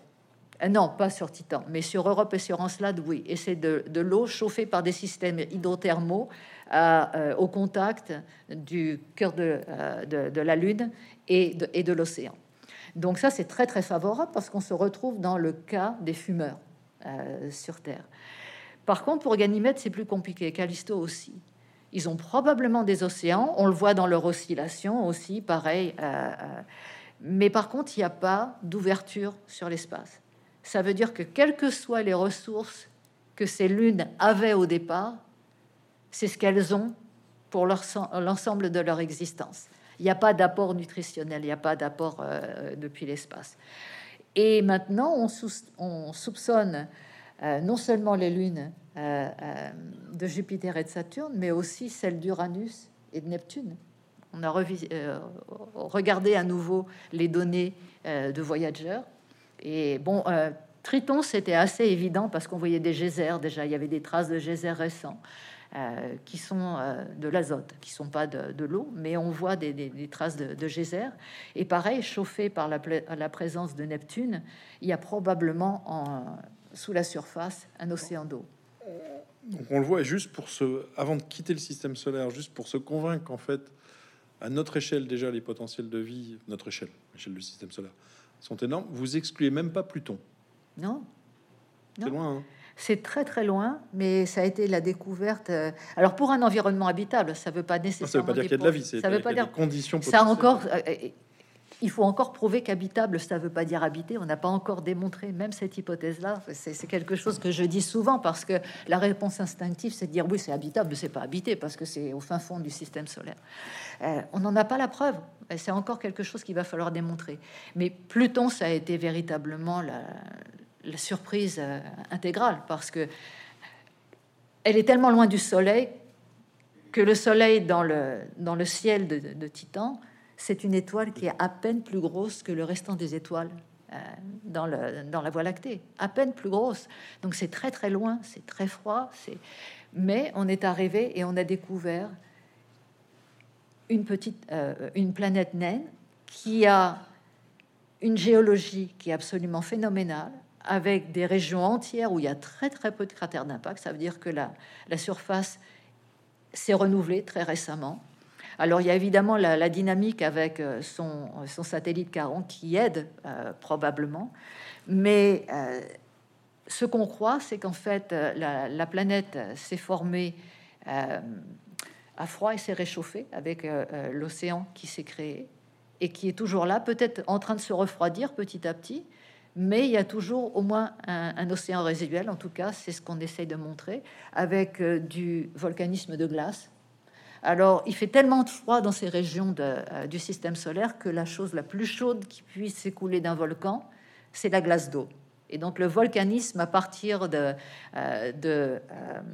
Euh, Non, pas sur Titan, mais sur Europe et sur Encelade, oui. Et c'est de, de l'eau chauffée par des systèmes hydrothermaux à, euh, au contact du cœur de, euh, de- de la Lune et de, et de l'océan. Donc ça, c'est très très favorable parce qu'on se retrouve dans le cas des fumeurs euh, sur Terre. Par contre, pour Ganymède, c'est plus compliqué. Callisto aussi. Ils ont probablement des océans, on le voit dans leur oscillation aussi, pareil. Euh, euh, mais par contre, il n'y a pas d'ouverture sur l'espace. Ça veut dire que quelles que soient les ressources que ces lunes avaient au départ, c'est ce qu'elles ont pour l'ensemble de leur existence. Il n'y a pas d'apport nutritionnel, il n'y a pas d'apport euh, depuis l'espace. Et maintenant, on, soupçonne non seulement les lunes euh, euh, de Jupiter et de Saturne, mais aussi celle d'Uranus et de Neptune. On a euh, regardé à nouveau les données de Voyager. Et bon, Triton, c'était assez évident parce qu'on voyait des geysers déjà. Il y avait des traces de geysers récents. Qui sont de l'azote, qui sont pas de, l'eau, mais on voit des, traces de, de, geysers. Et pareil, chauffé par la, la, présence de Neptune, il y a probablement en, sous la surface un océan d'eau. Donc on le voit juste pour ce, avant de quitter le système solaire, juste pour se convaincre qu'en fait, à notre échelle déjà, les potentiels de vie, notre échelle, l'échelle du système solaire, sont énormes. Vous excluez même pas Pluton. Non. C'est loin. Hein. C'est très très loin, mais ça a été la découverte. Euh, alors pour un environnement habitable, ça veut pas nécessairement. Ça veut pas dire qu'il y a de la vie. Ça veut pas dire conditions. Ça encore. Euh, il faut encore prouver qu'habitable, ça ne veut pas dire habiter. On n'a pas encore démontré même cette hypothèse-là. C'est quelque chose que je dis souvent parce que la réponse instinctive, c'est de dire oui, c'est habitable, mais c'est pas habité parce que c'est au fin fond du système solaire. Euh, on n'en a pas la preuve. C'est encore quelque chose qu'il va falloir démontrer. Mais Pluton, ça a été véritablement la, surprise euh, intégrale parce que elle est tellement loin du Soleil que le Soleil dans le, dans le ciel de Titan c'est une étoile qui est à peine plus grosse que le restant des étoiles euh, dans, la Voie lactée, à peine plus grosse. Donc c'est très très loin, c'est très froid. Mais on est arrivé et on a découvert une petite, euh, une planète naine qui a une géologie qui est absolument phénoménale, avec des régions entières où il y a très très peu de cratères d'impact. Ça veut dire que la, la surface s'est renouvelée très récemment. Alors il y a évidemment la, dynamique avec euh, son, satellite Caron qui aide euh, probablement, mais euh, ce qu'on croit, c'est qu'en fait la, planète s'est formée à froid et s'est réchauffée avec l'océan qui s'est créé et qui est toujours là, peut-être en train de se refroidir petit à petit, mais il y a toujours au moins un, océan résiduel, en tout cas, c'est ce qu'on essaye de montrer, avec du volcanisme de glace alors, il fait tellement de froid dans ces régions euh, du système solaire que la chose la plus chaude qui puisse s'écouler d'un volcan, c'est la glace d'eau. Et donc, le volcanisme, à partir de, euh, euh,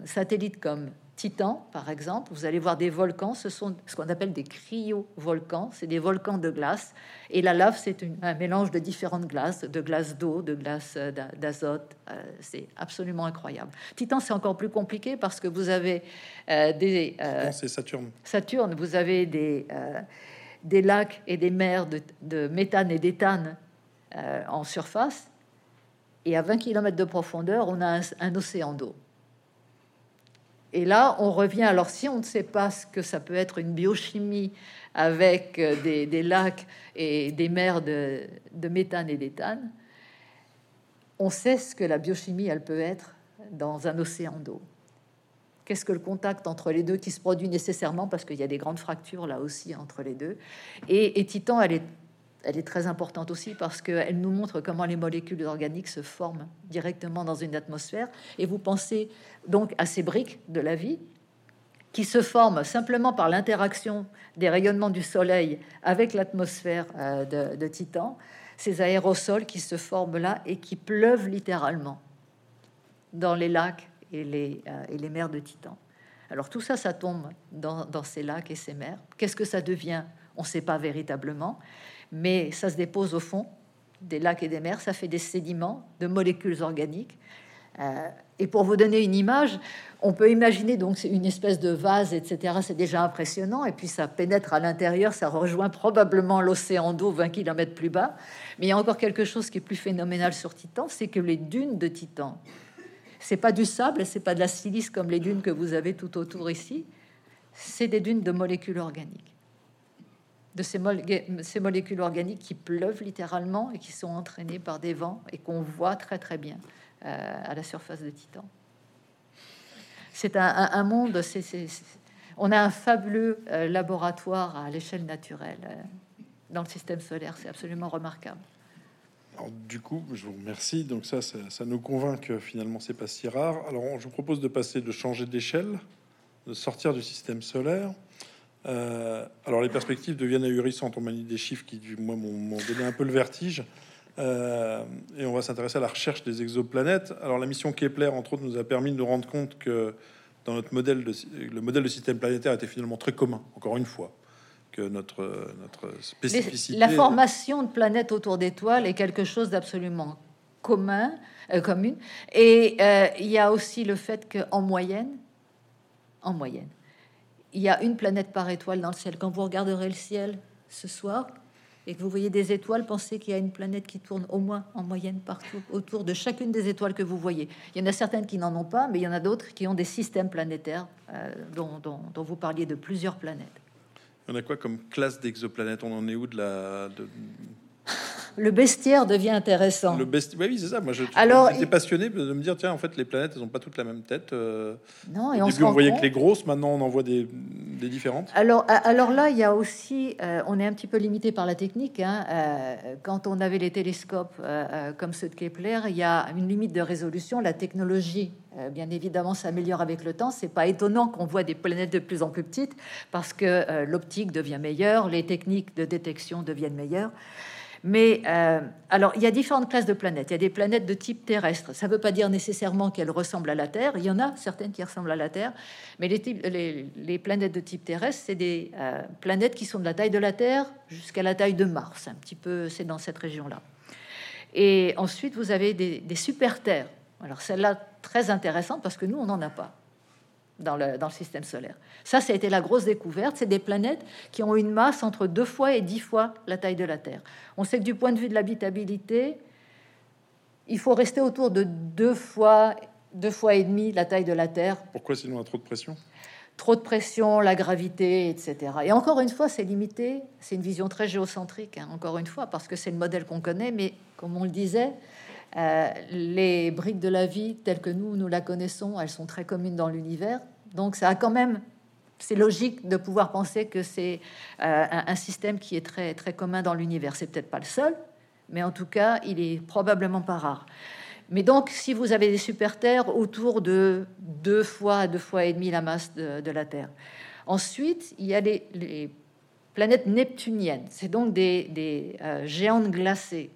satellites comme Titan, par exemple, vous allez voir des volcans, ce sont ce qu'on appelle des cryovolcans, c'est des volcans de glace, et la lave, c'est un mélange de différentes glaces, de glace d'eau, de glace euh, d'azote, euh, c'est absolument incroyable. Titan, c'est encore plus compliqué parce que vous avez euh, des... c'est Saturne. Saturne, vous avez des, des lacs et des mers de, méthane et d'éthane en surface, et à 20 km de profondeur, on a un océan d'eau. Et là, on revient. Alors, si on ne sait pas ce que ça peut être une biochimie avec euh, des, lacs et des mers de, méthane et d'éthane, on sait ce que la biochimie, elle peut être dans un océan d'eau. Qu'est-ce que le contact entre les deux qui se produit nécessairement? Parce qu'il y a des grandes fractures là aussi entre les deux. Et, et Titan, elle est elle est très importante aussi parce qu'elle nous montre comment les molécules organiques se forment directement dans une atmosphère. Et vous pensez donc à ces briques de la vie qui se forment simplement par l'interaction des rayonnements du Soleil avec l'atmosphère euh, de, Titan, ces aérosols qui se forment là et qui pleuvent littéralement dans les lacs et les, euh, et les mers de Titan. Alors tout ça, ça tombe dans, dans ces lacs et ces mers. Qu'est-ce que ça devient? On ne sait pas véritablement mais ça se dépose au fond des lacs et des mers, ça fait des sédiments de molécules organiques. Euh, et pour vous donner une image, on peut imaginer donc une espèce de vase, etc. C'est déjà impressionnant. Et puis ça pénètre à l'intérieur, ça rejoint probablement l'océan d'eau 20 km plus bas. Mais il y a encore quelque chose qui est plus phénoménal sur Titan, c'est que les dunes de Titan, c'est pas du sable, c'est pas de la silice comme les dunes que vous avez tout autour ici. C'est des dunes de molécules organiques de ces, molécules organiques qui pleuvent littéralement et qui sont entraînées par des vents et qu'on voit très très bien euh, à la surface de Titan. C'est un, monde, On a un fabuleux laboratoire à l'échelle naturelle dans le système solaire. C'est absolument remarquable. Alors, du coup, je vous remercie. Donc ça, ça, nous convainc que finalement, c'est pas si rare. Alors, je vous propose de passer, de changer d'échelle, de sortir du système solaire. Euh, alors, les perspectives deviennent ahurissantes. On manie des chiffres qui, moi, m'ont donné un peu le vertige. Euh, et on va s'intéresser à la recherche des exoplanètes. Alors, la mission Kepler, entre autres, nous a permis de nous rendre compte que dans notre modèle, de, le modèle de système planétaire était finalement très commun, encore une fois notre, notre spécificité. La formation de planètes autour d'étoiles est quelque chose d'absolument commun, euh, commune. Et il y a aussi le fait qu'en moyenne, en moyenne, il y a une planète par étoile dans le ciel. Quand vous regarderez le ciel ce soir et que vous voyez des étoiles, pensez qu'il y a une planète qui tourne au moins en moyenne partout autour de chacune des étoiles que vous voyez. Il y en a certaines qui n'en ont pas, mais il y en a d'autres qui ont des systèmes planétaires euh, dont, vous parliez de plusieurs planètes. On a quoi comme classe d'exoplanètes? On en est où de la le bestiaire devient intéressant. Le oui, c'est ça. Moi, je, j'étais passionné de me dire, tiens, en fait, les planètes, elles n'ont pas toutes la même tête. Euh. non, et on voyait que les grosses. Maintenant, on en voit des, différentes. Alors, alors là, il y a aussi, euh, on est un petit peu limité par la technique. Hein, euh, quand on avait les télescopes comme ceux de Kepler, il y a une limite de résolution. La technologie, bien évidemment, s'améliore avec le temps. C'est pas étonnant qu'on voit des planètes de plus en plus petites parce que l'optique devient meilleure, les techniques de détection deviennent meilleures. Mais euh, alors, il y a différentes classes de planètes. Il y a des planètes de type terrestre. Ça ne veut pas dire nécessairement qu'elles ressemblent à la Terre. Il y en a certaines qui ressemblent à la Terre. Mais les, planètes de type terrestre, c'est des euh, planètes qui sont de la taille de la Terre jusqu'à la taille de Mars. Un petit peu, c'est dans cette région-là. Et ensuite, vous avez des, des super-terres. Alors, celle-là, très intéressante parce que nous, on n'en a pas dans le, dans le, système solaire. Ça, ça a été la grosse découverte. C'est des planètes qui ont une masse entre deux fois et dix fois la taille de la Terre. On sait que du point de vue de l'habitabilité, il faut rester autour de deux fois, deux fois et demi la taille de la Terre. Pourquoi sinon on a trop de pression? Trop de pression, la gravité, etc. Et encore une fois, c'est limité. C'est une vision très géocentrique, hein, encore une fois, parce que c'est le modèle qu'on connaît. Mais comme on le disait, euh, les briques de la vie telles que nous, nous la connaissons, elles sont très communes dans l'univers. Donc ça a quand même, c'est logique de pouvoir penser que c'est euh, un, système qui est très, très commun dans l'univers. C'est peut-être pas le seul, mais en tout cas, il est probablement pas rare. Mais donc, si vous avez des super-terres autour de deux fois, deux fois et demi la masse de, la Terre. Ensuite, il y a les, planètes neptuniennes. C'est donc des, euh, géantes glacées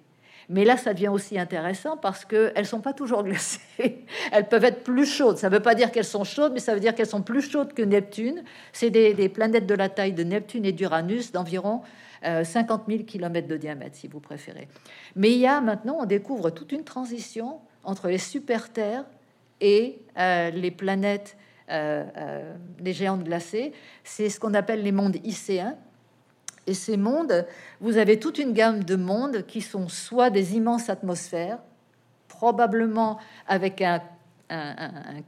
mais là, ça devient aussi intéressant parce qu'elles sont pas toujours glacées. <laughs> elles peuvent être plus chaudes. Ça ne veut pas dire qu'elles sont chaudes, mais ça veut dire qu'elles sont plus chaudes que Neptune. C'est des, planètes de la taille de Neptune et d'Uranus d'environ 50 000 km de diamètre, si vous préférez. Mais il y a maintenant, on découvre toute une transition entre les super-terres et euh, les planètes, euh, euh, les géantes glacées. C'est ce qu'on appelle les mondes icéens. Et ces mondes, vous avez toute une gamme de mondes qui sont soit des immenses atmosphères, probablement avec un,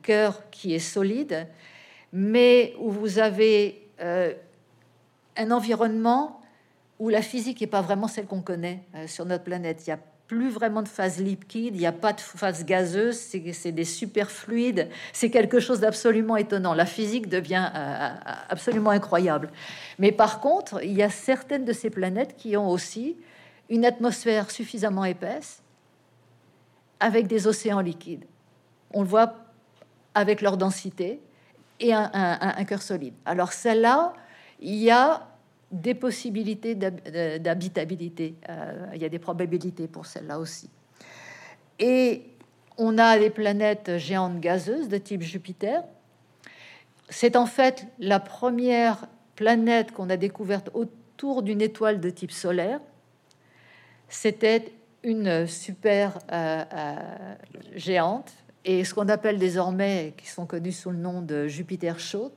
cœur qui est solide, mais où vous avez euh, un environnement où la physique n'est pas vraiment celle qu'on connaît euh, sur notre planète. Il a plus vraiment de phase liquide, il n'y a pas de phase gazeuse, c'est des superfluides, c'est quelque chose d'absolument étonnant. La physique devient euh, euh, absolument incroyable. Mais par contre, il y a certaines de ces planètes qui ont aussi une atmosphère suffisamment épaisse avec des océans liquides. On le voit avec leur densité et un, un cœur solide. Alors celle-là, il y a des possibilités d'habitabilité. Euh, il y a des probabilités pour celle-là aussi. Et on a des planètes géantes gazeuses de type Jupiter. C'est en fait la première planète qu'on a découverte autour d'une étoile de type solaire. C'était une super euh, euh, géante et ce qu'on appelle désormais, qui sont connus sous le nom de Jupiter chaud,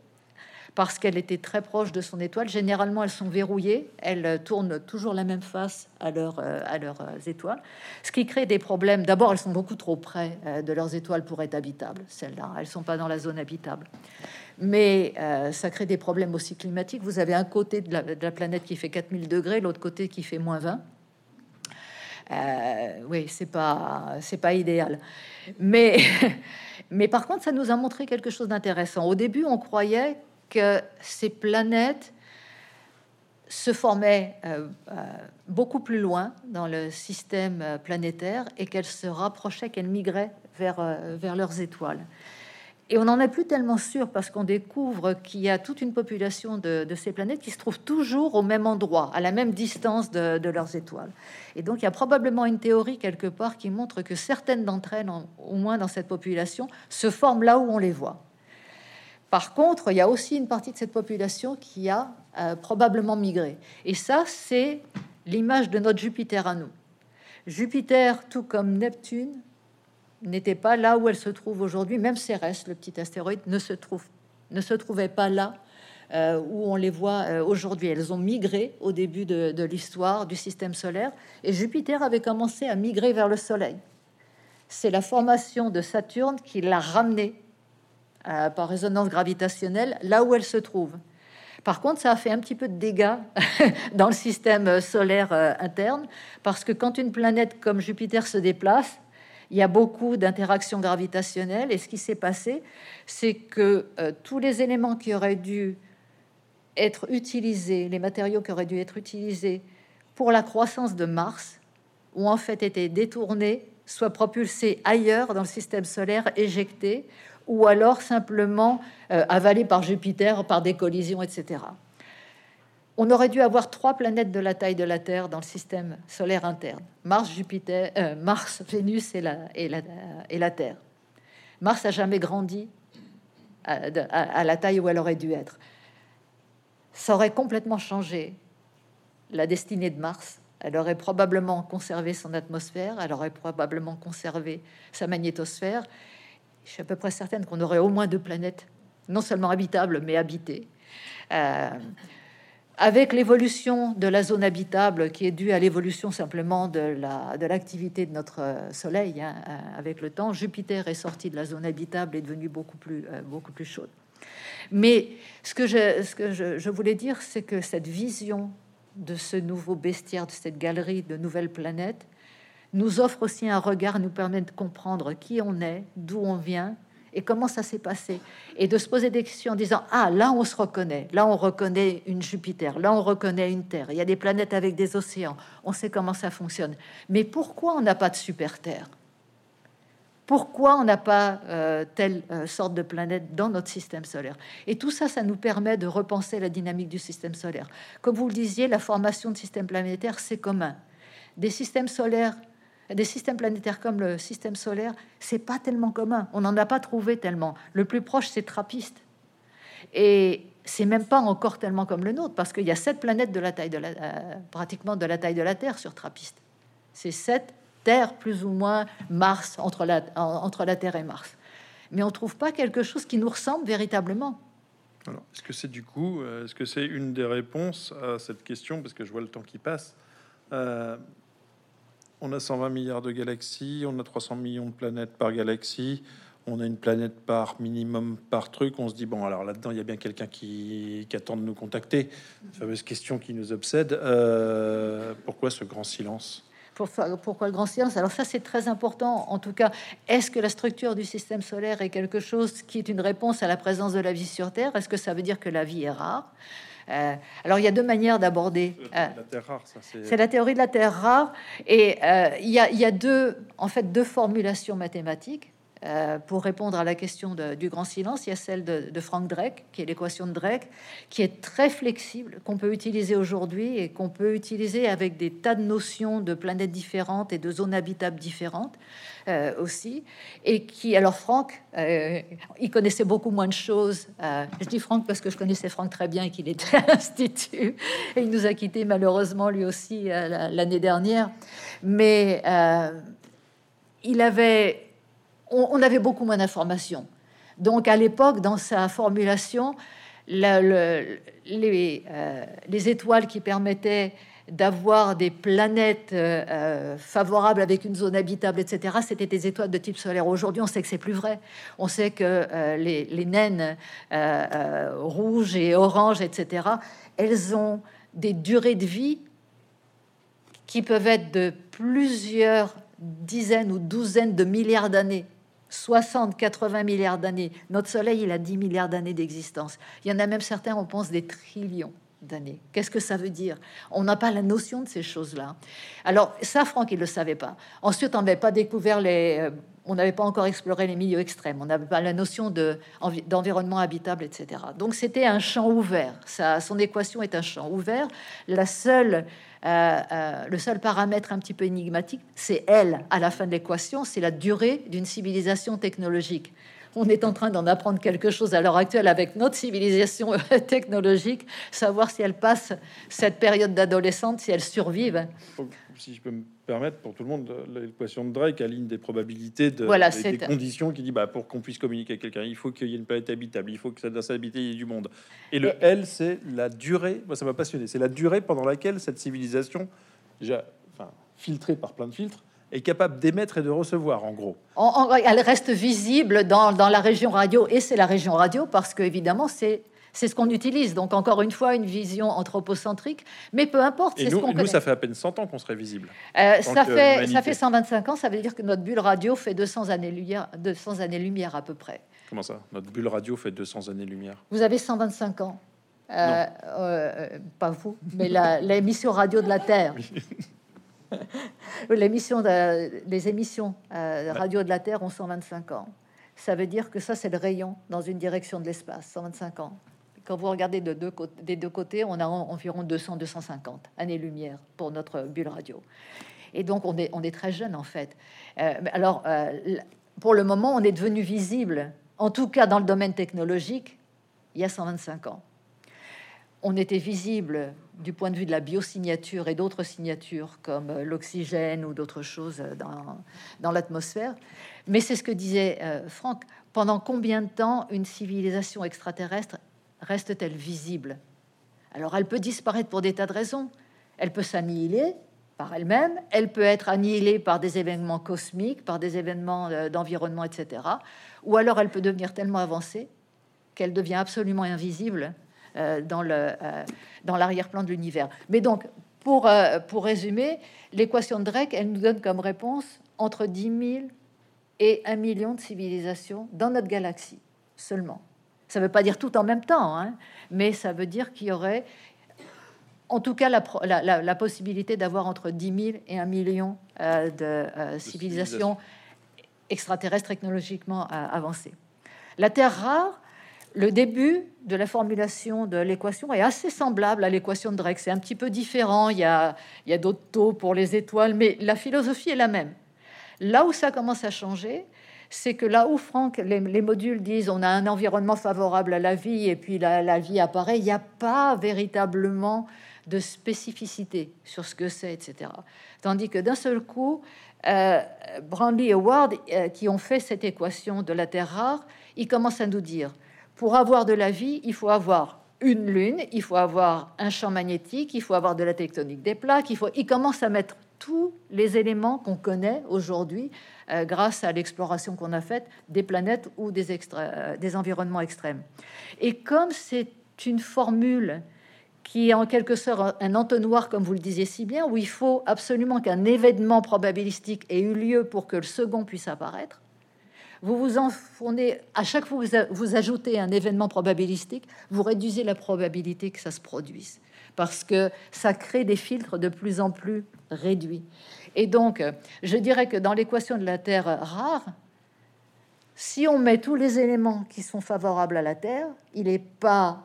parce qu'elle était très proche de son étoile. Généralement, elles sont verrouillées, elles tournent toujours la même face à, leur, euh, à leurs euh, étoiles, ce qui crée des problèmes. D'abord, elles sont beaucoup trop près euh, de leurs étoiles pour être habitables, celles-là. Elles sont pas dans la zone habitable. Mais ça crée des problèmes aussi climatiques. Vous avez un côté de la, planète qui fait 4000 degrés, l'autre côté qui fait moins 20. oui, c'est pas pas idéal, mais <laughs> mais par contre, ça nous a montré quelque chose d'intéressant. Au début, on croyait que ces planètes se formaient euh, euh, beaucoup plus loin dans le système euh, planétaire et qu'elles se rapprochaient, qu'elles migraient vers, vers leurs étoiles. Et on n'en est plus tellement sûr parce qu'on découvre qu'il y a toute une population de, ces planètes qui se trouvent toujours au même endroit, à la même distance de, de, leurs étoiles. Et donc il y a probablement une théorie quelque part qui montre que certaines d'entre elles, au moins dans cette population, se forment là où on les voit. Par contre, il y a aussi une partie de cette population qui a euh, probablement migré. Et ça, c'est l'image de notre Jupiter à nous. Jupiter, tout comme Neptune, n'était pas là où elle se trouve aujourd'hui. Même Cérès, le petit astéroïde, ne se, trouve, trouvait pas là euh, où on les voit euh, aujourd'hui. Elles ont migré au début de l'histoire du système solaire. Et Jupiter avait commencé à migrer vers le Soleil. C'est la formation de Saturne qui l'a ramené euh, par résonance gravitationnelle là où elle se trouve. Par contre, ça a fait un petit peu de dégâts <laughs> dans le système solaire euh, interne, parce que quand une planète comme Jupiter se déplace, il y a beaucoup d'interactions gravitationnelles. Et ce qui s'est passé, c'est que euh, tous les éléments qui auraient dû être utilisés, les matériaux qui auraient dû être utilisés pour la croissance de Mars, ont en fait été détournés, soit propulsés ailleurs dans le système solaire, éjectés, ou alors simplement euh, par Jupiter par des collisions, etc. On aurait dû avoir trois planètes de la taille de la Terre dans le système solaire interne Mars, Jupiter, euh, Mars, Vénus et la, et, la, et la Terre. Mars a jamais grandi à, la taille où elle aurait dû être. Ça aurait complètement changé la destinée de Mars. Elle aurait probablement conservé son atmosphère, elle aurait probablement conservé sa magnétosphère, je suis à peu près certaine qu'on aurait au moins deux planètes, non seulement habitables, mais habitées. Euh, avec l'évolution de la zone habitable, qui est due à l'évolution simplement de l'activité de, de, notre euh, Soleil, hein, euh, avec le temps, Jupiter est sorti de la zone habitable et est devenu beaucoup plus, beaucoup plus chaude. Mais ce que, je, ce que je voulais dire, c'est que cette vision de ce nouveau bestiaire, de cette galerie de nouvelles planètes, nous offre aussi un regard, nous permet de comprendre qui on est, d'où on vient et comment ça s'est passé. Et de se poser des questions en disant, ah, là on se reconnaît, là on reconnaît une Jupiter, là on reconnaît une Terre, il y a des planètes avec des océans, on sait comment ça fonctionne. Mais pourquoi on n'a pas de super Terre pourquoi on n'a pas euh, telle euh, sorte de planète dans notre système solaire? Et tout ça, ça nous permet de repenser la dynamique du système solaire. Comme vous le disiez, la formation de systèmes planétaires, c'est commun. Des systèmes solaires des systèmes planétaires comme le système solaire, c'est pas tellement commun. On n'en a pas trouvé tellement. Le plus proche, c'est Trappiste. Et c'est même pas encore tellement comme le nôtre, parce qu'il y a sept planètes de la taille de la, euh, pratiquement de la taille de la Terre sur Trappiste. C'est sept terres plus ou moins Mars entre la, Terre et Mars. Mais on trouve pas quelque chose qui nous ressemble véritablement. Alors, est-ce que c'est du coup, euh, est-ce que c'est une des réponses à cette question, parce que je vois le temps qui passe. Euh, on a 120 milliards de galaxies, on a 300 millions de planètes par galaxie, on a une planète par minimum par truc. On se dit, bon, alors là-dedans, il y a bien quelqu'un qui, attend de nous contacter. fameuse question qui nous obsède. Euh, pourquoi ce grand silence? Pourquoi le grand silence? Alors ça, c'est très important. En tout cas, est-ce que la structure du système solaire est quelque chose qui est une réponse à la présence de la vie sur Terre? Est-ce que ça veut dire que la vie est rare? Euh, alors, il y a deux manières d'aborder. Euh, c'est la théorie de la Terre rare, et euh, il y, a, il y a deux, en fait, deux formulations mathématiques. Euh, pour répondre à la question du grand silence, il y a celle de, Frank Drake, qui est l'équation de Drake, qui est très flexible, qu'on peut utiliser aujourd'hui et qu'on peut utiliser avec des tas de notions de planètes différentes et de zones habitables différentes euh, aussi. Et qui, alors Franck, euh, il connaissait beaucoup moins de choses. je dis Franck parce que je connaissais Franck très bien et qu'il était à l'Institut. Et il nous a quittés malheureusement lui aussi l'année dernière. Mais il avait on, avait beaucoup moins d'informations. Donc à l'époque, dans sa formulation, euh, les, étoiles qui permettaient d'avoir des planètes euh, euh, favorables avec une zone habitable, etc., c'était des étoiles de type solaire. Aujourd'hui, on sait que c'est plus vrai. On sait que les, naines rouges et oranges, etc., elles ont des durées de vie qui peuvent être de plusieurs dizaines ou douzaines de milliards d'années 60-80 milliards d'années. Notre Soleil, il a 10 milliards d'années d'existence. Il y en a même certains, on pense, des trillions d'années. Qu'est-ce que ça veut dire? On n'a pas la notion de ces choses-là. Alors ça, Franck, il ne le savait pas. Ensuite, on n'avait pas découvert les... Euh, on n'avait pas encore exploré les milieux extrêmes, on n'avait pas la notion d'environnement habitable, etc. Donc c'était un champ ouvert. Ça, son équation est un champ ouvert. La seule, euh, euh, le seul paramètre un petit peu énigmatique, c'est elle, à la fin de l'équation, c'est la durée d'une civilisation technologique on est en train d'en apprendre quelque chose à l'heure actuelle avec notre civilisation <laughs> technologique, savoir si elle passe cette période d'adolescente, si elle survive. Si je peux me permettre, pour tout le monde, l'équation de Drake aligne des probabilités, de, voilà, des, conditions qui dit bah, pour qu'on puisse communiquer avec quelqu'un, il faut qu'il y ait une planète habitable, il faut que ça doit s'habiter, il y ait du monde. Et le L, c'est la durée, moi ça m'a passionné, c'est la durée pendant laquelle cette civilisation, déjà enfin, filtrée par plein de filtres, est capable d'émettre et de recevoir, en gros. elle reste visible dans, dans, la région radio, et c'est la région radio parce que, évidemment, c'est. C'est ce qu'on utilise. Donc, encore une fois, une vision anthropocentrique. Mais peu importe, ce qu'on Nous, ça fait à peine 100 ans qu'on serait visible. Euh, ça, fait, ça fait 125 ans. Ça veut dire que notre bulle radio fait 200 années-lumière 200 années -lumière à peu près. Comment ça? Notre bulle radio fait 200 années-lumière? Vous avez 125 ans. Euh, euh, pas vous, mais l'émission radio de la Terre. <laughs> L'émission les émissions euh, radio de la Terre ont 125 ans. Ça veut dire que ça, c'est le rayon dans une direction de l'espace, 125 ans. Quand vous regardez de deux des deux côtés, on a environ 200-250 années-lumière pour notre bulle radio. Et donc, on est, on est très jeune, en fait. Euh, alors, euh, pour le moment, on est devenu visible, en tout cas dans le domaine technologique, il y a 125 ans on était visible du point de vue de la biosignature et d'autres signatures comme euh, l'oxygène ou d'autres choses euh, dans, l'atmosphère. Mais c'est ce que disait euh, Franck. Pendant combien de temps une civilisation extraterrestre reste-t-elle visible? Alors elle peut disparaître pour des tas de raisons. Elle peut s'annihiler par elle-même, elle peut être annihilée par des événements cosmiques, par des événements d'environnement, etc. Ou alors elle peut devenir tellement avancée qu'elle devient absolument invisible euh, dans le euh, dans l'arrière-plan de l'univers. Mais donc, pour, euh, pour résumer, l'équation de Drake, elle nous donne comme réponse entre 10 000 et 1 million de civilisations dans notre galaxie seulement. Ça ne veut pas dire tout en même temps, hein, mais ça veut dire qu'il y aurait en tout cas la, la, la possibilité d'avoir entre 10 000 et 1 million de civilisations extraterrestres technologiquement avancées. La Terre rare, le début de la formulation de l'équation est assez semblable à l'équation de Drake. C'est un petit peu différent. Il y a, d'autres taux pour les étoiles, mais la philosophie est la même. Là où ça commence à changer, c'est que là où Franck, les, modules disent on a un environnement favorable à la vie et puis la, vie apparaît, il n'y a pas véritablement de spécificité sur ce que c'est, etc. Tandis que d'un seul coup, euh, Brandley et Ward, euh, qui ont fait cette équation de la Terre rare, ils commencent à nous dire pour avoir de la vie, il faut avoir une lune, il faut avoir un champ magnétique, il faut avoir de la tectonique des plaques, il faut. Il commence à mettre tous les éléments qu'on connaît aujourd'hui euh, grâce à l'exploration qu'on a faite des planètes ou des, euh, des environnements extrêmes. Et comme c'est une formule qui est en quelque sorte un entonnoir, comme vous le disiez si bien, où il faut absolument qu'un événement probabilistique ait eu lieu pour que le second puisse apparaître, vous vous enfournez, à chaque fois que vous, ajoutez un événement probabilistique, vous réduisez la probabilité que ça se produise, parce que ça crée des filtres de plus en plus réduits. Et donc, je dirais que dans l'équation de la Terre rare, si on met tous les éléments qui sont favorables à la Terre, il n'est pas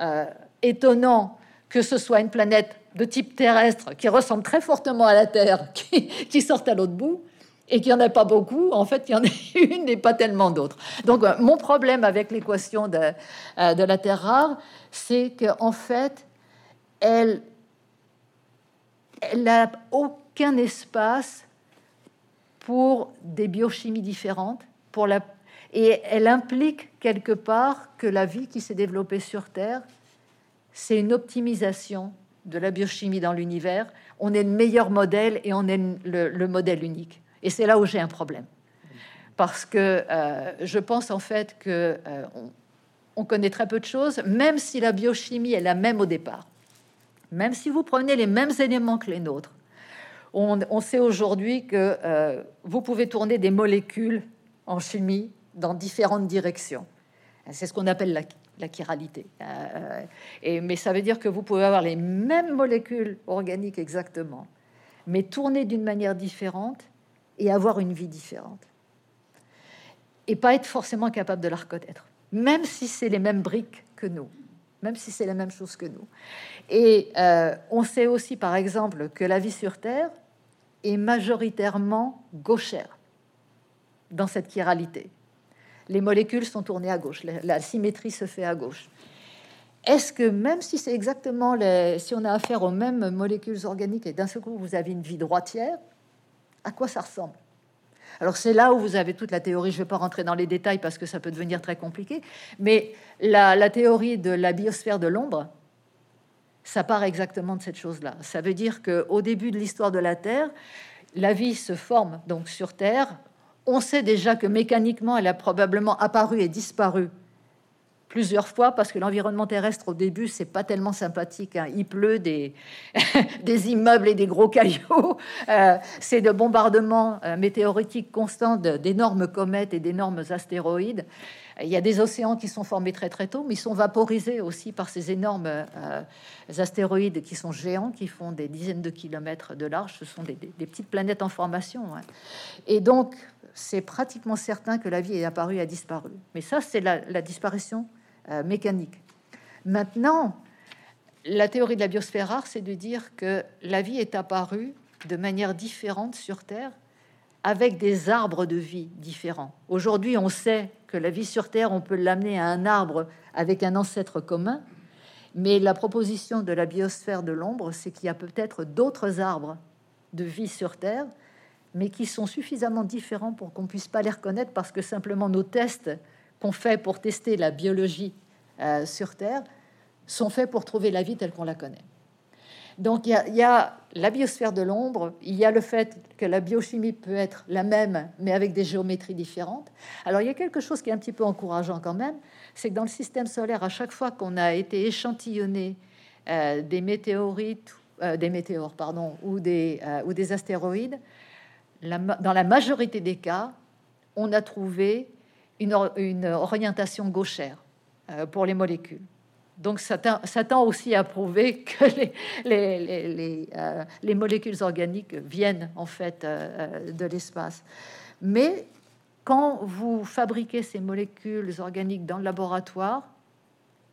euh, étonnant que ce soit une planète de type terrestre qui ressemble très fortement à la Terre, <laughs> qui, qui sorte à l'autre bout, et qu'il n'y en a pas beaucoup, en fait, il y en a <laughs> une et pas tellement d'autres. Donc, euh, mon problème avec l'équation de, euh, la Terre rare, c'est qu'en fait, elle n'a aucun espace pour des biochimies différentes, pour la, et elle implique quelque part que la vie qui s'est développée sur Terre, c'est une optimisation de la biochimie dans l'univers. On est le meilleur modèle et on est le modèle unique. Et c'est là où j'ai un problème. Parce que euh, je pense en fait que euh, on, connaît très peu de choses, même si la biochimie est la même au départ. Même si vous prenez les mêmes éléments que les nôtres, on, sait aujourd'hui que euh, vous pouvez tourner des molécules en chimie dans différentes directions. C'est ce qu'on appelle la, chiralité. Et, mais ça veut dire que vous pouvez avoir les mêmes molécules organiques exactement, mais tourner d'une manière différente et avoir une vie différente. Et pas être forcément capable de la reconnaître, même si c'est les mêmes briques que nous, même si c'est la même chose que nous. Et euh, on sait aussi, par exemple, que la vie sur Terre est majoritairement gauchère dans cette chiralité les molécules sont tournées à gauche, la, symétrie se fait à gauche. Est-ce que même si c'est exactement les, si on a affaire aux mêmes molécules organiques et d'un seul coup vous avez une vie droitière, à quoi ça ressemble? Alors c'est là où vous avez toute la théorie, je ne vais pas rentrer dans les détails parce que ça peut devenir très compliqué, mais la, théorie de la biosphère de l'ombre, ça part exactement de cette chose-là. Ça veut dire qu'au début de l'histoire de la Terre, la vie se forme donc sur Terre. On sait déjà que mécaniquement, elle a probablement apparu et disparu plusieurs fois parce que l'environnement terrestre au début c'est pas tellement sympathique. Hein. Il pleut des, <laughs> des immeubles et des gros cailloux. Euh, c'est de bombardements euh, météoritiques constants d'énormes comètes et d'énormes astéroïdes. Il y a des océans qui sont formés très très tôt, mais ils sont vaporisés aussi par ces énormes euh, astéroïdes qui sont géants, qui font des dizaines de kilomètres de large. Ce sont des, petites planètes en formation. Hein. Et donc, c'est pratiquement certain que la vie est apparue et a disparu. Mais ça, c'est la, disparition euh, mécanique. Maintenant, la théorie de la biosphère rare, c'est de dire que la vie est apparue de manière différente sur Terre avec des arbres de vie différents. Aujourd'hui, on sait que la vie sur Terre, on peut l'amener à un arbre avec un ancêtre commun, mais la proposition de la biosphère de l'ombre, c'est qu'il y a peut-être d'autres arbres de vie sur Terre mais qui sont suffisamment différents pour qu'on puisse pas les reconnaître parce que simplement nos tests qu'on fait pour tester la biologie euh, sur Terre sont faits pour trouver la vie telle qu'on la connaît. Donc il y, a la biosphère de l'ombre, il y a le fait que la biochimie peut être la même, mais avec des géométries différentes. Alors il y a quelque chose qui est un petit peu encourageant quand même, c'est que dans le système solaire, à chaque fois qu'on a été échantillonné euh, des météorites, euh, des météores, pardon, ou des, ou des astéroïdes, dans la majorité des cas, on a trouvé une, orientation gauchère euh, pour les molécules. Donc ça, tend aussi à prouver <laughs> que les, euh, molécules organiques viennent en fait euh, de l'espace. Mais quand vous fabriquez ces molécules organiques dans le laboratoire,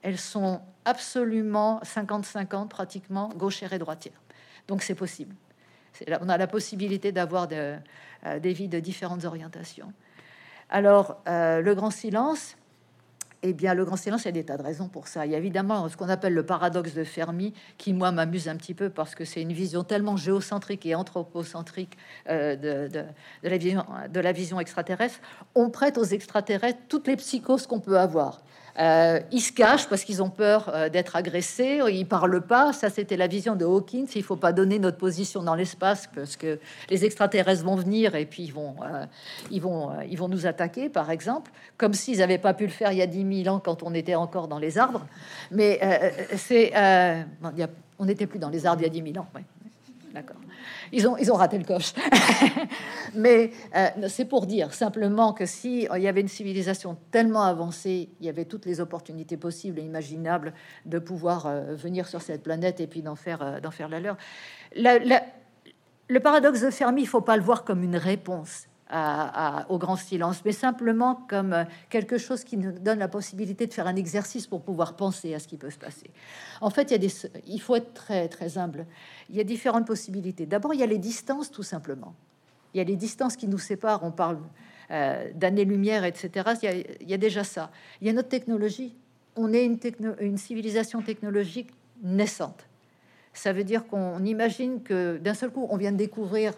elles sont absolument 50-50 pratiquement gauchères et droitières. Donc c'est possible on a la possibilité d'avoir des vies de différentes orientations. Alors, euh, le grand silence, eh bien, le grand silence, il y a des tas de raisons pour ça. Il y a évidemment ce qu'on appelle le paradoxe de Fermi, qui, moi, m'amuse un petit peu parce que c'est une vision tellement géocentrique et anthropocentrique euh, de, la vision, de la vision extraterrestre. On prête aux extraterrestres toutes les psychoses qu'on peut avoir. Euh, ils se cachent parce qu'ils ont peur euh, d'être agressés. Ils parlent pas. Ça, c'était la vision de Hawkins. Il faut pas donner notre position dans l'espace parce que les extraterrestres vont venir et puis ils vont, euh, ils vont, ils vont nous attaquer, par exemple, comme s'ils n'avaient pas pu le faire il y a 10 000 ans quand on était encore dans les arbres. Mais c'est, on n'était plus dans les arbres il y a 10 000 ans. Ils ont, raté le coche. <laughs> Mais euh, c'est pour dire simplement que si il y avait une civilisation tellement avancée, il y avait toutes les opportunités possibles et imaginables de pouvoir euh, venir sur cette planète et puis d'en faire, euh, d'en faire la leur. le paradoxe de Fermi, il faut pas le voir comme une réponse au grand silence, mais simplement comme euh, quelque chose qui nous donne la possibilité de faire un exercice pour pouvoir penser à ce qui peut se passer. En fait, il, faut être très, très humble. Il y a différentes possibilités. D'abord, il y a les distances, tout simplement. Il y a les distances qui nous séparent. On parle euh, d'années-lumière, etc. Il y, a, déjà ça. Il y a notre technologie. On est une, une civilisation technologique naissante. Ça veut dire qu'on imagine que d'un seul coup, on vient de découvrir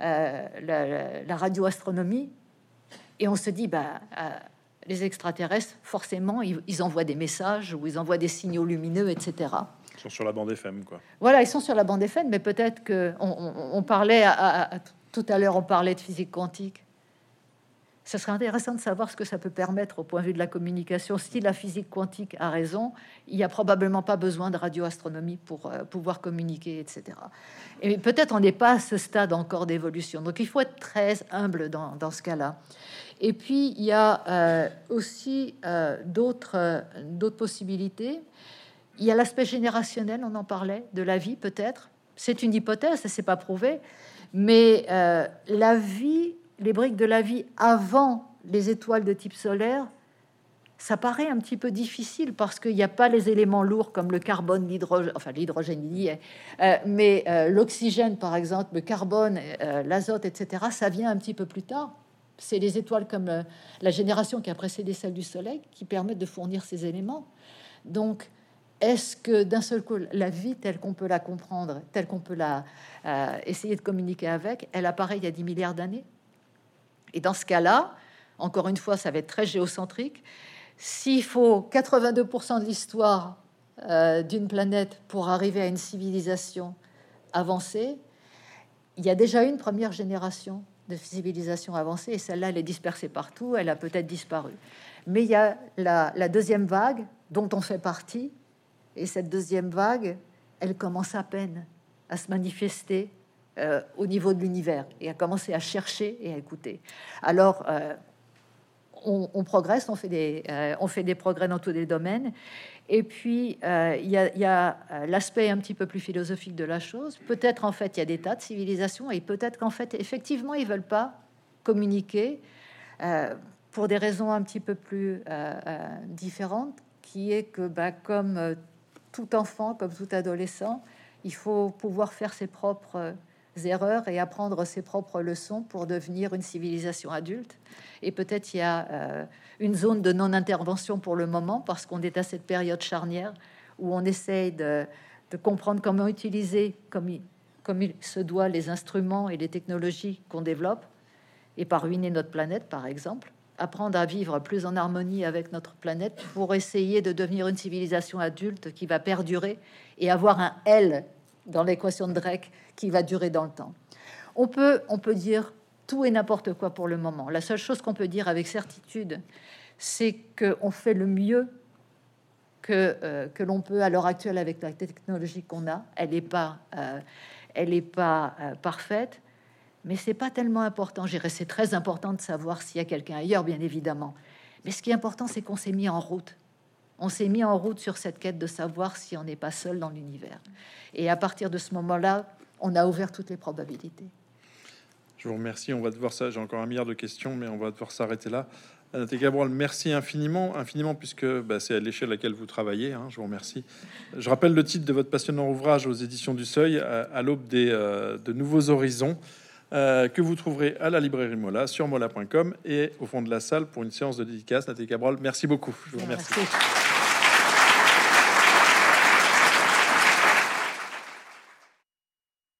euh, la, radioastronomie, et on se dit, bah, euh, les extraterrestres, forcément, ils, envoient des messages ou ils envoient des signaux lumineux, etc. Ils sont sur la bande FM, quoi. Voilà, ils sont sur la bande FM, mais peut-être que on, parlait à, tout à l'heure, on parlait de physique quantique. Ce serait intéressant de savoir ce que ça peut permettre au point de vue de la communication. Si la physique quantique a raison, il n'y a probablement pas besoin de radioastronomie pour euh, pouvoir communiquer, etc. Et peut-être on n'est pas à ce stade encore d'évolution. Donc il faut être très humble dans, ce cas-là. Et puis il y a euh, aussi euh, d'autres d'autres possibilités. Il y a l'aspect générationnel, on en parlait, de la vie peut-être. C'est une hypothèse, c'est pas prouvé, mais la vie les briques de la vie avant les étoiles de type solaire, ça paraît un petit peu difficile parce qu'il n'y a pas les éléments lourds comme le carbone, l'hydrogène, enfin l'hydrogène euh, mais euh, l'oxygène par exemple, le carbone, euh, l'azote, etc., ça vient un petit peu plus tard. C'est les étoiles comme la génération qui a précédé celle du Soleil qui permettent de fournir ces éléments. Donc, est-ce que d'un seul coup, la vie telle qu'on peut la comprendre, telle qu'on peut la essayer de communiquer avec, elle apparaît il y a 10 milliards d'années? Et dans ce cas-là, encore une fois, ça va être très géocentrique. S'il faut 82% de l'histoire euh, d'une planète pour arriver à une civilisation avancée, il y a déjà une première génération de civilisation avancée, et celle-là, elle est dispersée partout, elle a peut-être disparu. Mais il y a la, la deuxième vague dont on fait partie, et cette deuxième vague, elle commence à peine à se manifester euh, au niveau de l'univers et à commencer à chercher et à écouter. Alors, euh, on, progresse, on fait, des, euh, on fait des progrès dans tous les domaines. Et puis, il y a, l'aspect un petit peu plus philosophique de la chose. Peut-être, en fait, il y a des tas de civilisations et peut-être qu'en fait, effectivement, ils veulent pas communiquer pour des raisons un petit peu plus différentes, qui est que, bah, comme tout enfant, comme tout adolescent, il faut pouvoir faire ses propres erreurs et apprendre ses propres leçons pour devenir une civilisation adulte. Et peut-être il y a euh, une zone de non-intervention pour le moment parce qu'on est à cette période charnière où on essaye de, comprendre comment utiliser comme il, comme il se doit les instruments et les technologies qu'on développe et pas ruiner notre planète, par exemple. Apprendre à vivre plus en harmonie avec notre planète pour essayer de devenir une civilisation adulte qui va perdurer et avoir un L dans l'équation de Drake qui va durer dans le temps. On peut, on peut dire tout et n'importe quoi pour le moment. La seule chose qu'on peut dire avec certitude, c'est qu'on fait le mieux que, euh, que l'on peut à l'heure actuelle avec la technologie qu'on a. Elle n'est pas, euh, elle est pas euh, parfaite, mais c'est pas tellement important. J'irais, c'est très important de savoir s'il y a quelqu'un ailleurs, bien évidemment. Mais ce qui est important, c'est qu'on s'est mis en route on s'est mis en route sur cette quête de savoir si on n'est pas seul dans l'univers. Et à partir de ce moment-là, on a ouvert toutes les probabilités. Je vous remercie. On va devoir ça. J'ai encore un milliard de questions, mais on va devoir s'arrêter là. Nathalie Gabriel, merci infiniment, infiniment, puisque bah, c'est à l'échelle à laquelle vous travaillez. Hein, je vous remercie. Je rappelle le titre de votre passionnant ouvrage aux éditions du Seuil, à, l'aube des euh, de nouveaux horizons, euh, que vous trouverez à la librairie Mola, sur mola.com et au fond de la salle pour une séance de dédicace. Nathalie Cabral, merci beaucoup. Je vous remercie.